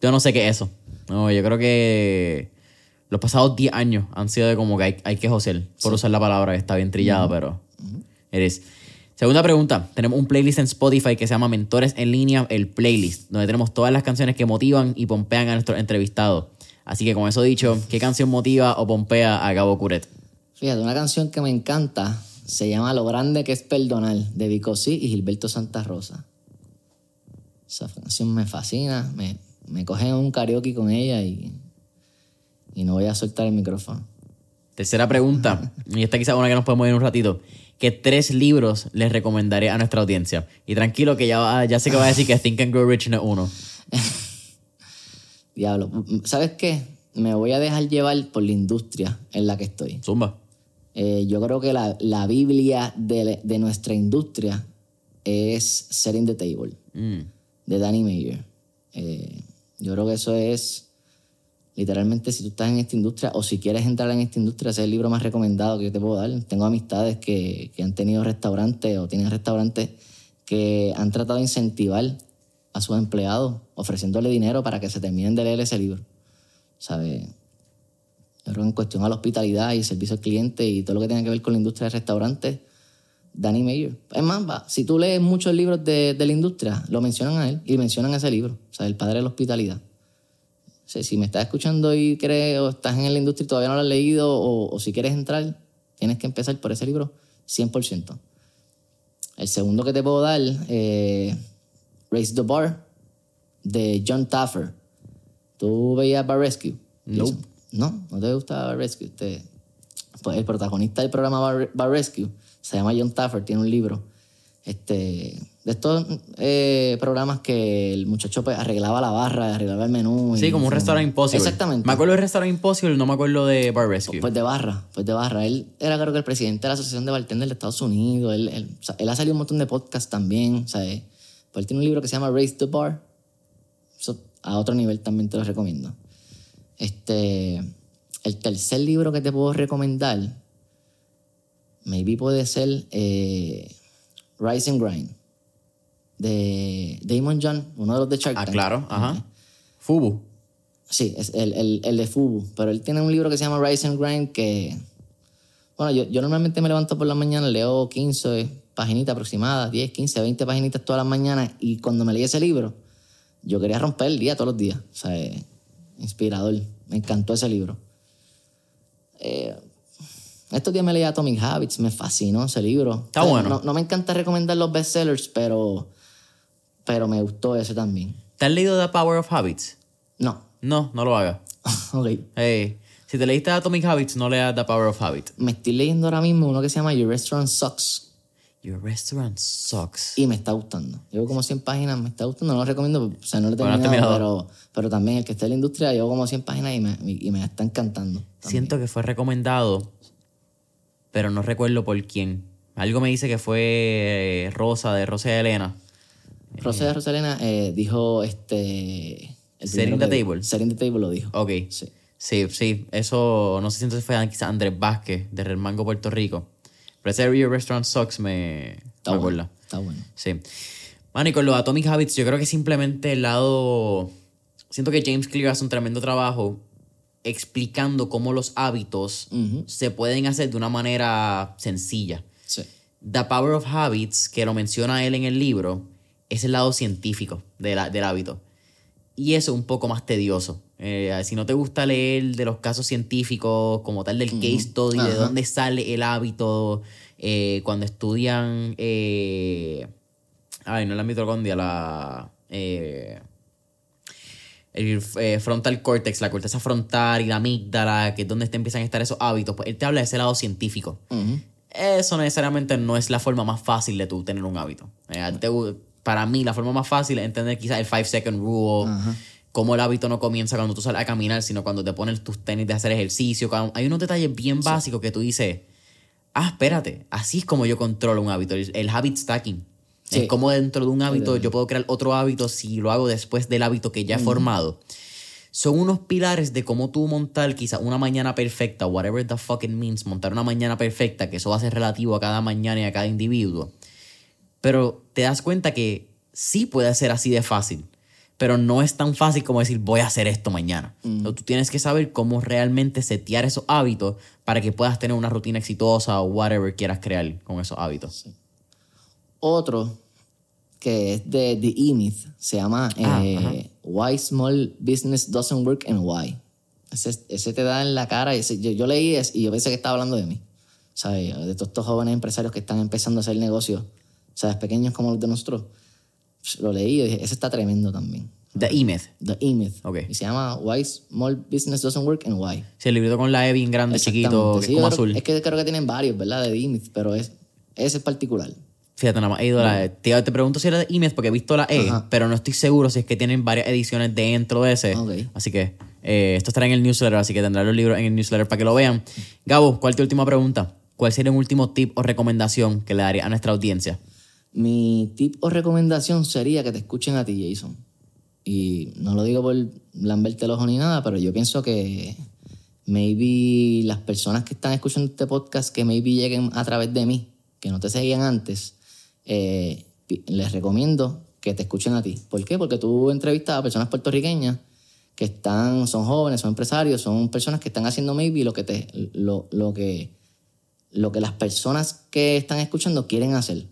Yo no sé qué es eso. No, yo creo que los pasados 10 años han sido de como que hay, hay que joser, por usar la palabra que está bien trillada, pero eres. Segunda pregunta. Tenemos un playlist en Spotify que se llama Mentores en línea, el playlist, donde tenemos todas las canciones que motivan y pompean a nuestros entrevistados. Así que con eso dicho, ¿qué canción motiva o pompea a Gabo Curet? Fíjate, una canción que me encanta se llama Lo grande que es perdonar, de Vico Sí y Gilberto Santa Rosa. Esa canción me fascina, me, me cogen en un karaoke con ella y, y no voy a soltar el micrófono. Tercera pregunta, [LAUGHS] y esta quizás una que nos podemos ir un ratito. ¿Qué tres libros les recomendaré a nuestra audiencia? Y tranquilo que ya, va- ya sé que va a decir que [LAUGHS] Think and Grow Rich no es uno. Diablo, ¿sabes qué? Me voy a dejar llevar por la industria en la que estoy. Zumba. Eh, yo creo que la, la Biblia de, de nuestra industria es Setting the Table, Mm. de Danny Meyer. Eh, yo creo que eso es, literalmente, si tú estás en esta industria o si quieres entrar en esta industria, ese es el libro más recomendado que yo te puedo dar. Tengo amistades que, que han tenido restaurantes o tienen restaurantes que han tratado de incentivar a sus empleados ofreciéndole dinero para que se terminen de leer ese libro. ¿Sabes? Yo creo que en cuestión a la hospitalidad y servicio al cliente y todo lo que tenga que ver con la industria de restaurantes, Danny Mayer. Es más, si tú lees muchos libros de, de la industria, lo mencionan a él y mencionan ese libro, o sea, el padre de la hospitalidad. Si me estás escuchando y crees o estás en la industria y todavía no lo has leído o, o si quieres entrar, tienes que empezar por ese libro 100%. El segundo que te puedo dar, eh, Raise the Bar, de John Taffer. ¿Tú veías Bar Rescue? Nope. No, no te gusta Bar Rescue. Te- Pues el protagonista del programa Bar, Bar Rescue se llama John Taffer, tiene un libro. Este, de estos eh, programas que el muchacho pues, arreglaba la barra, arreglaba el menú. Sí, y- como un restaurante imposible. Exactamente. Me acuerdo del restaurante imposible, no me acuerdo de Bar Rescue. Pues de barra, pues de barra. Él era creo que el presidente de la Asociación de Bartenders de Estados Unidos. Él, él, o sea, él ha salido un montón de podcasts también. O sea, eh, pues él tiene un libro que se llama Raise the Bar. Eso a otro nivel también te lo recomiendo. Este, el tercer libro que te puedo recomendar, maybe puede ser eh, Rise and Grind, de Damon John, uno de los de Shark ah, Tank. claro, ajá. Fubu. Sí, es el, el, el de Fubu. Pero él tiene un libro que se llama Rise and Grind que... Bueno, yo, yo normalmente me levanto por la mañana, leo 15 paginitas aproximadas, 10, 15, 20 paginitas todas las mañanas y cuando me leí ese libro, yo quería romper el día todos los días. O sea, eh, inspirador. Me encantó ese libro. Eh, estos días me leí Atomic Habits, me fascinó ese libro. Está sea, bueno. No, no me encanta recomendar los bestsellers, pero, pero me gustó ese también. ¿Te has leído The Power of Habits? No. No, no lo hagas. [LAUGHS] ok. Hey, si te leíste Atomic Habits, no leas The Power of Habit. Me estoy leyendo ahora mismo uno que se llama Your Restaurant Sucks Your restaurant sucks. y me está gustando. Llevo como 100 páginas, me está gustando, no lo recomiendo, o sea, no lo he Bueno, no terminado, pero, pero también el que está en la industria, llevo como 100 páginas y me, y me está encantando. Siento que fue recomendado, pero no recuerdo por quién. Algo me dice que fue eh, Rosa, de Rosa y Elena. Rosa de Rosalena eh, dijo este... Setting the que- Table. Setting the Table lo dijo. Ok. Sí. Sí, sí. Eso, no sé si entonces fue quizás Andrés Vázquez, de Remango, Puerto Rico. Pero ese Your Restaurant Sucks me, Está me bueno. acuerda. Está bueno. Sí. Y con los Atomic Habits, yo creo que simplemente el lado siento que James Clear hace un tremendo trabajo explicando cómo los hábitos se pueden hacer de una manera sencilla. Sí. The Power of Habits, que lo menciona él en el libro, es el lado científico de la- del hábito. Y eso es un poco más tedioso. Eh, si no te gusta leer de los casos científicos, como tal del case study, de dónde sale el hábito, eh, cuando estudian. eh, ay, no la mitocondria, la. eh, el frontal cortex, la corteza frontal y la amígdala, que es donde te empiezan a estar esos hábitos, pues él te habla de ese lado científico. Eso necesariamente no es la forma más fácil de tú tener un hábito. Eh, te para mí, la forma más fácil es entender quizás el 5 second rule, cómo el hábito no comienza cuando tú sales a caminar, sino cuando te pones tus tenis de hacer ejercicio. Hay unos detalles bien básicos que tú dices, ah, espérate, así es como yo controlo un hábito, el, el habit stacking. Sí. Es como dentro de un hábito yo puedo crear otro hábito si lo hago después del hábito que ya he formado. Son unos pilares de cómo tú montar quizás una mañana perfecta, whatever the fuck it means, montar una mañana perfecta, que eso va a ser relativo a cada mañana y a cada individuo. Pero te das cuenta que sí puede ser así de fácil, pero no es tan fácil como decir voy a hacer esto mañana. So, tú tienes que saber cómo realmente setear esos hábitos para que puedas tener una rutina exitosa o whatever quieras crear con esos hábitos. Otro que es de The E-Myth se llama Ah, eh, Why Small Business Doesn't Work and Why. Ese, ese te da en la cara. ese- yo, yo leí y yo pensé que estaba hablando de mí. ¿Sabes? De todos estos jóvenes empresarios que están empezando a hacer negocios, ¿sabes? Pequeños como los de nosotros. Lo leí y dije, ese está tremendo también. The E-Myth. The E-Myth. Ok. Y se llama Why Small Business Doesn't Work and Why. Sí, el librito con la E bien grande, chiquito, que Sí, es como creo- azul. Es que creo que tienen varios, ¿verdad? De The E-Myth, pero es, ese es particular. Fíjate, nada más he ido a la E. Te, te pregunto si era de E-Myth porque he visto la E, Ajá. pero no estoy seguro si es que tienen varias ediciones dentro de ese. Ok. Así que eh, esto estará en el newsletter, así que tendrán los libros en el newsletter para que lo vean. Gabo, ¿cuál es tu última pregunta? ¿Cuál sería un último tip o recomendación que le daría a nuestra audiencia? Mi tip o recomendación sería que te escuchen a ti, Jason. Y no lo digo por lamberte el ojo ni nada, pero yo pienso que maybe las personas que están escuchando este podcast, que maybe lleguen a través de mí, que no te seguían antes, eh, les recomiendo que te escuchen a ti. ¿Por qué? Porque tú entrevistas a personas puertorriqueñas que están, son jóvenes, son empresarios, son personas que están haciendo maybe lo que, te, lo, lo que, lo que las personas que están escuchando quieren hacer.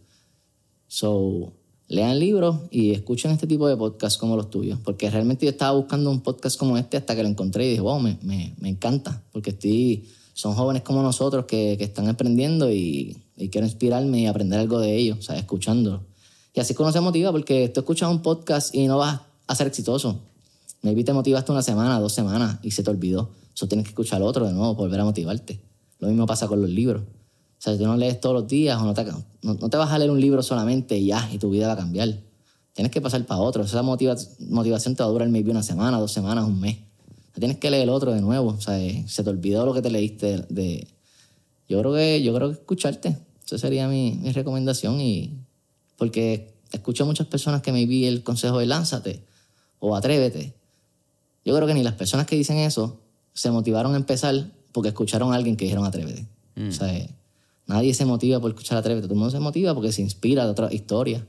So, lean libros y escuchen este tipo de podcasts como los tuyos. Porque realmente yo estaba buscando un podcast como este hasta que lo encontré y dije, wow, me, me, me encanta. Porque estoy, son jóvenes como nosotros que, que están aprendiendo y, y quiero inspirarme y aprender algo de ellos, o sea, escuchándolo. Y así es que se motiva porque tú escuchas un podcast y no vas a ser exitoso. Maybe te motivaste una semana, dos semanas y se te olvidó. Eso tienes que escuchar otro de nuevo, volver a motivarte. Lo mismo pasa con los libros. O sea, si tú no lees todos los días o no te, no, no te vas a leer un libro solamente y ya, y tu vida va a cambiar. Tienes que pasar para otro. Esa motiva- motivación te va a durar maybe una semana, dos semanas, un mes. O sea, tienes que leer otro de nuevo. O sea, se te olvidó lo que te leíste de... de- Yo, creo que, yo creo que escucharte. Esa sería mi, mi recomendación. y Porque escucho a muchas personas que maybe el consejo de lánzate o atrévete. Yo creo que ni las personas que dicen eso se motivaron a empezar porque escucharon a alguien que dijeron atrévete. O sea, nadie se motiva por escuchar atrévete. Todo el mundo se motiva porque se inspira de otras historias.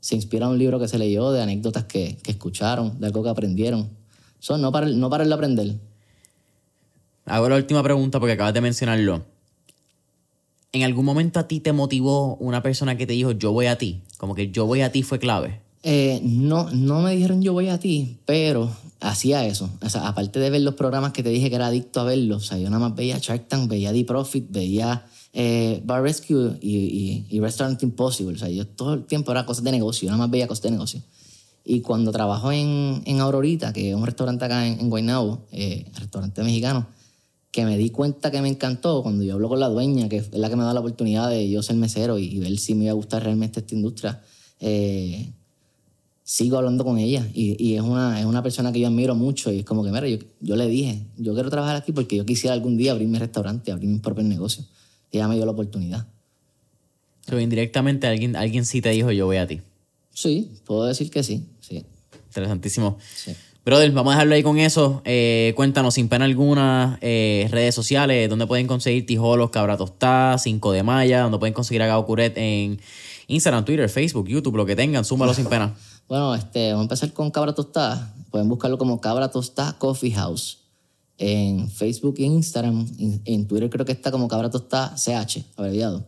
Se inspira de un libro que se leyó, de anécdotas que, que escucharon, de algo que aprendieron. Son no para, no para el aprender. Hago la última pregunta porque acabas de mencionarlo. ¿En algún momento a ti te motivó una persona que te dijo yo voy a ti? Como que yo voy a ti fue clave. Eh, no, no me dijeron yo voy a ti, pero hacía eso. O sea, aparte de ver los programas que te dije que era adicto a verlos, o sea, yo nada más veía Shark Tank, veía The Profit, veía eh, Bar Rescue y, y, y Restaurant Impossible. O sea, yo todo el tiempo era cosas de negocio, nada más veía cosas de negocio. Y cuando trabajo en, en Aurorita, que es un restaurante acá en, en Guaynabo, eh, restaurante mexicano, que me di cuenta que me encantó cuando yo hablo con la dueña, que es la que me da la oportunidad de yo ser mesero y, y ver si me iba a gustar realmente esta industria. Eh, sigo hablando con ella y, y es, una, es una persona que yo admiro mucho y es como que, mira, yo, yo le dije, yo quiero trabajar aquí porque yo quisiera algún día abrir mi restaurante, abrir mi propio negocio. Y ella me dio la oportunidad. Pero indirectamente alguien, alguien sí te dijo yo voy a ti. Sí, puedo decir que sí, sí. Interesantísimo. sí. Brother, vamos a dejarlo ahí con eso. Eh, cuéntanos sin pena alguna, eh, redes sociales, donde pueden conseguir Tijolos, Cabra Tostada, 5 de Maya, donde pueden conseguir a Curet en Instagram, Twitter, Facebook, YouTube, lo que tengan, súmalo sin pena. [LAUGHS] Bueno, este, vamos a empezar con Cabra Tostada. Pueden buscarlo como Cabra Tostada Coffee House en Facebook Instagram. En, en Twitter creo que está como Cabra Tostada CH, abreviado.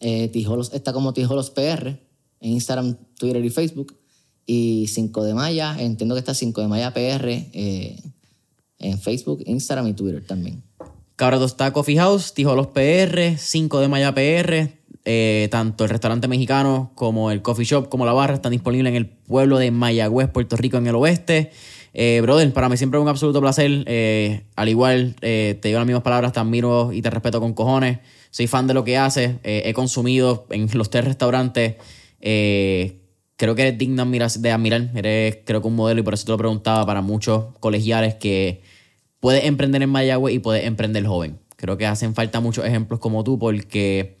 Eh, Tijolos está como Tijolos PR en Instagram, Twitter y Facebook. Y 5 de Maya, entiendo que está 5 de Maya PR eh, en Facebook, Instagram y Twitter también. Cabra Tostada Coffee House, Tijolos PR, 5 de Maya PR. eh, tanto el restaurante mexicano como el coffee shop como la barra están disponibles en el pueblo de Mayagüez, Puerto Rico, en el oeste. Eh, brother, para mí siempre es un absoluto placer. eh, al igual, eh, te digo las mismas palabras, te admiro y te respeto con cojones. Soy fan de lo que haces. eh, he consumido en los tres restaurantes. eh, creo que eres admira- de admirar. Eres, creo que un modelo y por eso te lo preguntaba para muchos colegiales que puedes emprender en Mayagüez y puedes emprender joven. Creo que hacen falta muchos ejemplos como tú porque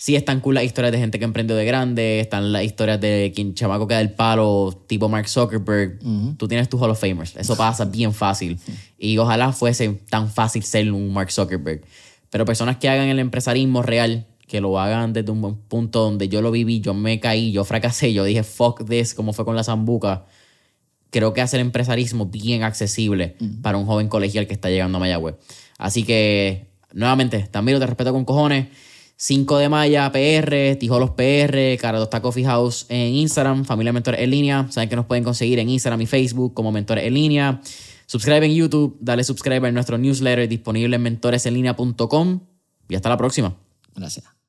sí están cool las historias de gente que emprendió de grande, están las historias de quien chamaco que da el palo, tipo Mark Zuckerberg. Tú tienes tus Hall of Famers. Eso pasa bien fácil. Y ojalá fuese tan fácil ser un Mark Zuckerberg. Pero personas que hagan el empresarismo real, que lo hagan desde un buen punto donde yo lo viví, yo me caí, yo fracasé, yo dije fuck this, como fue con la zambuca creo que hace el empresarismo bien accesible para un joven colegial que está llegando a Mayagüez. Así que, nuevamente, también te respeto con cojones. 5 de Maya, PR, Tijolos PR, Caradosta Coffee House en Instagram, Familia Mentores en línea. Saben que nos pueden conseguir en Instagram y Facebook como Mentores en línea. Subscribe en YouTube, dale subscribe a nuestro newsletter disponible en mentoresenlinea.com y hasta la próxima. Gracias.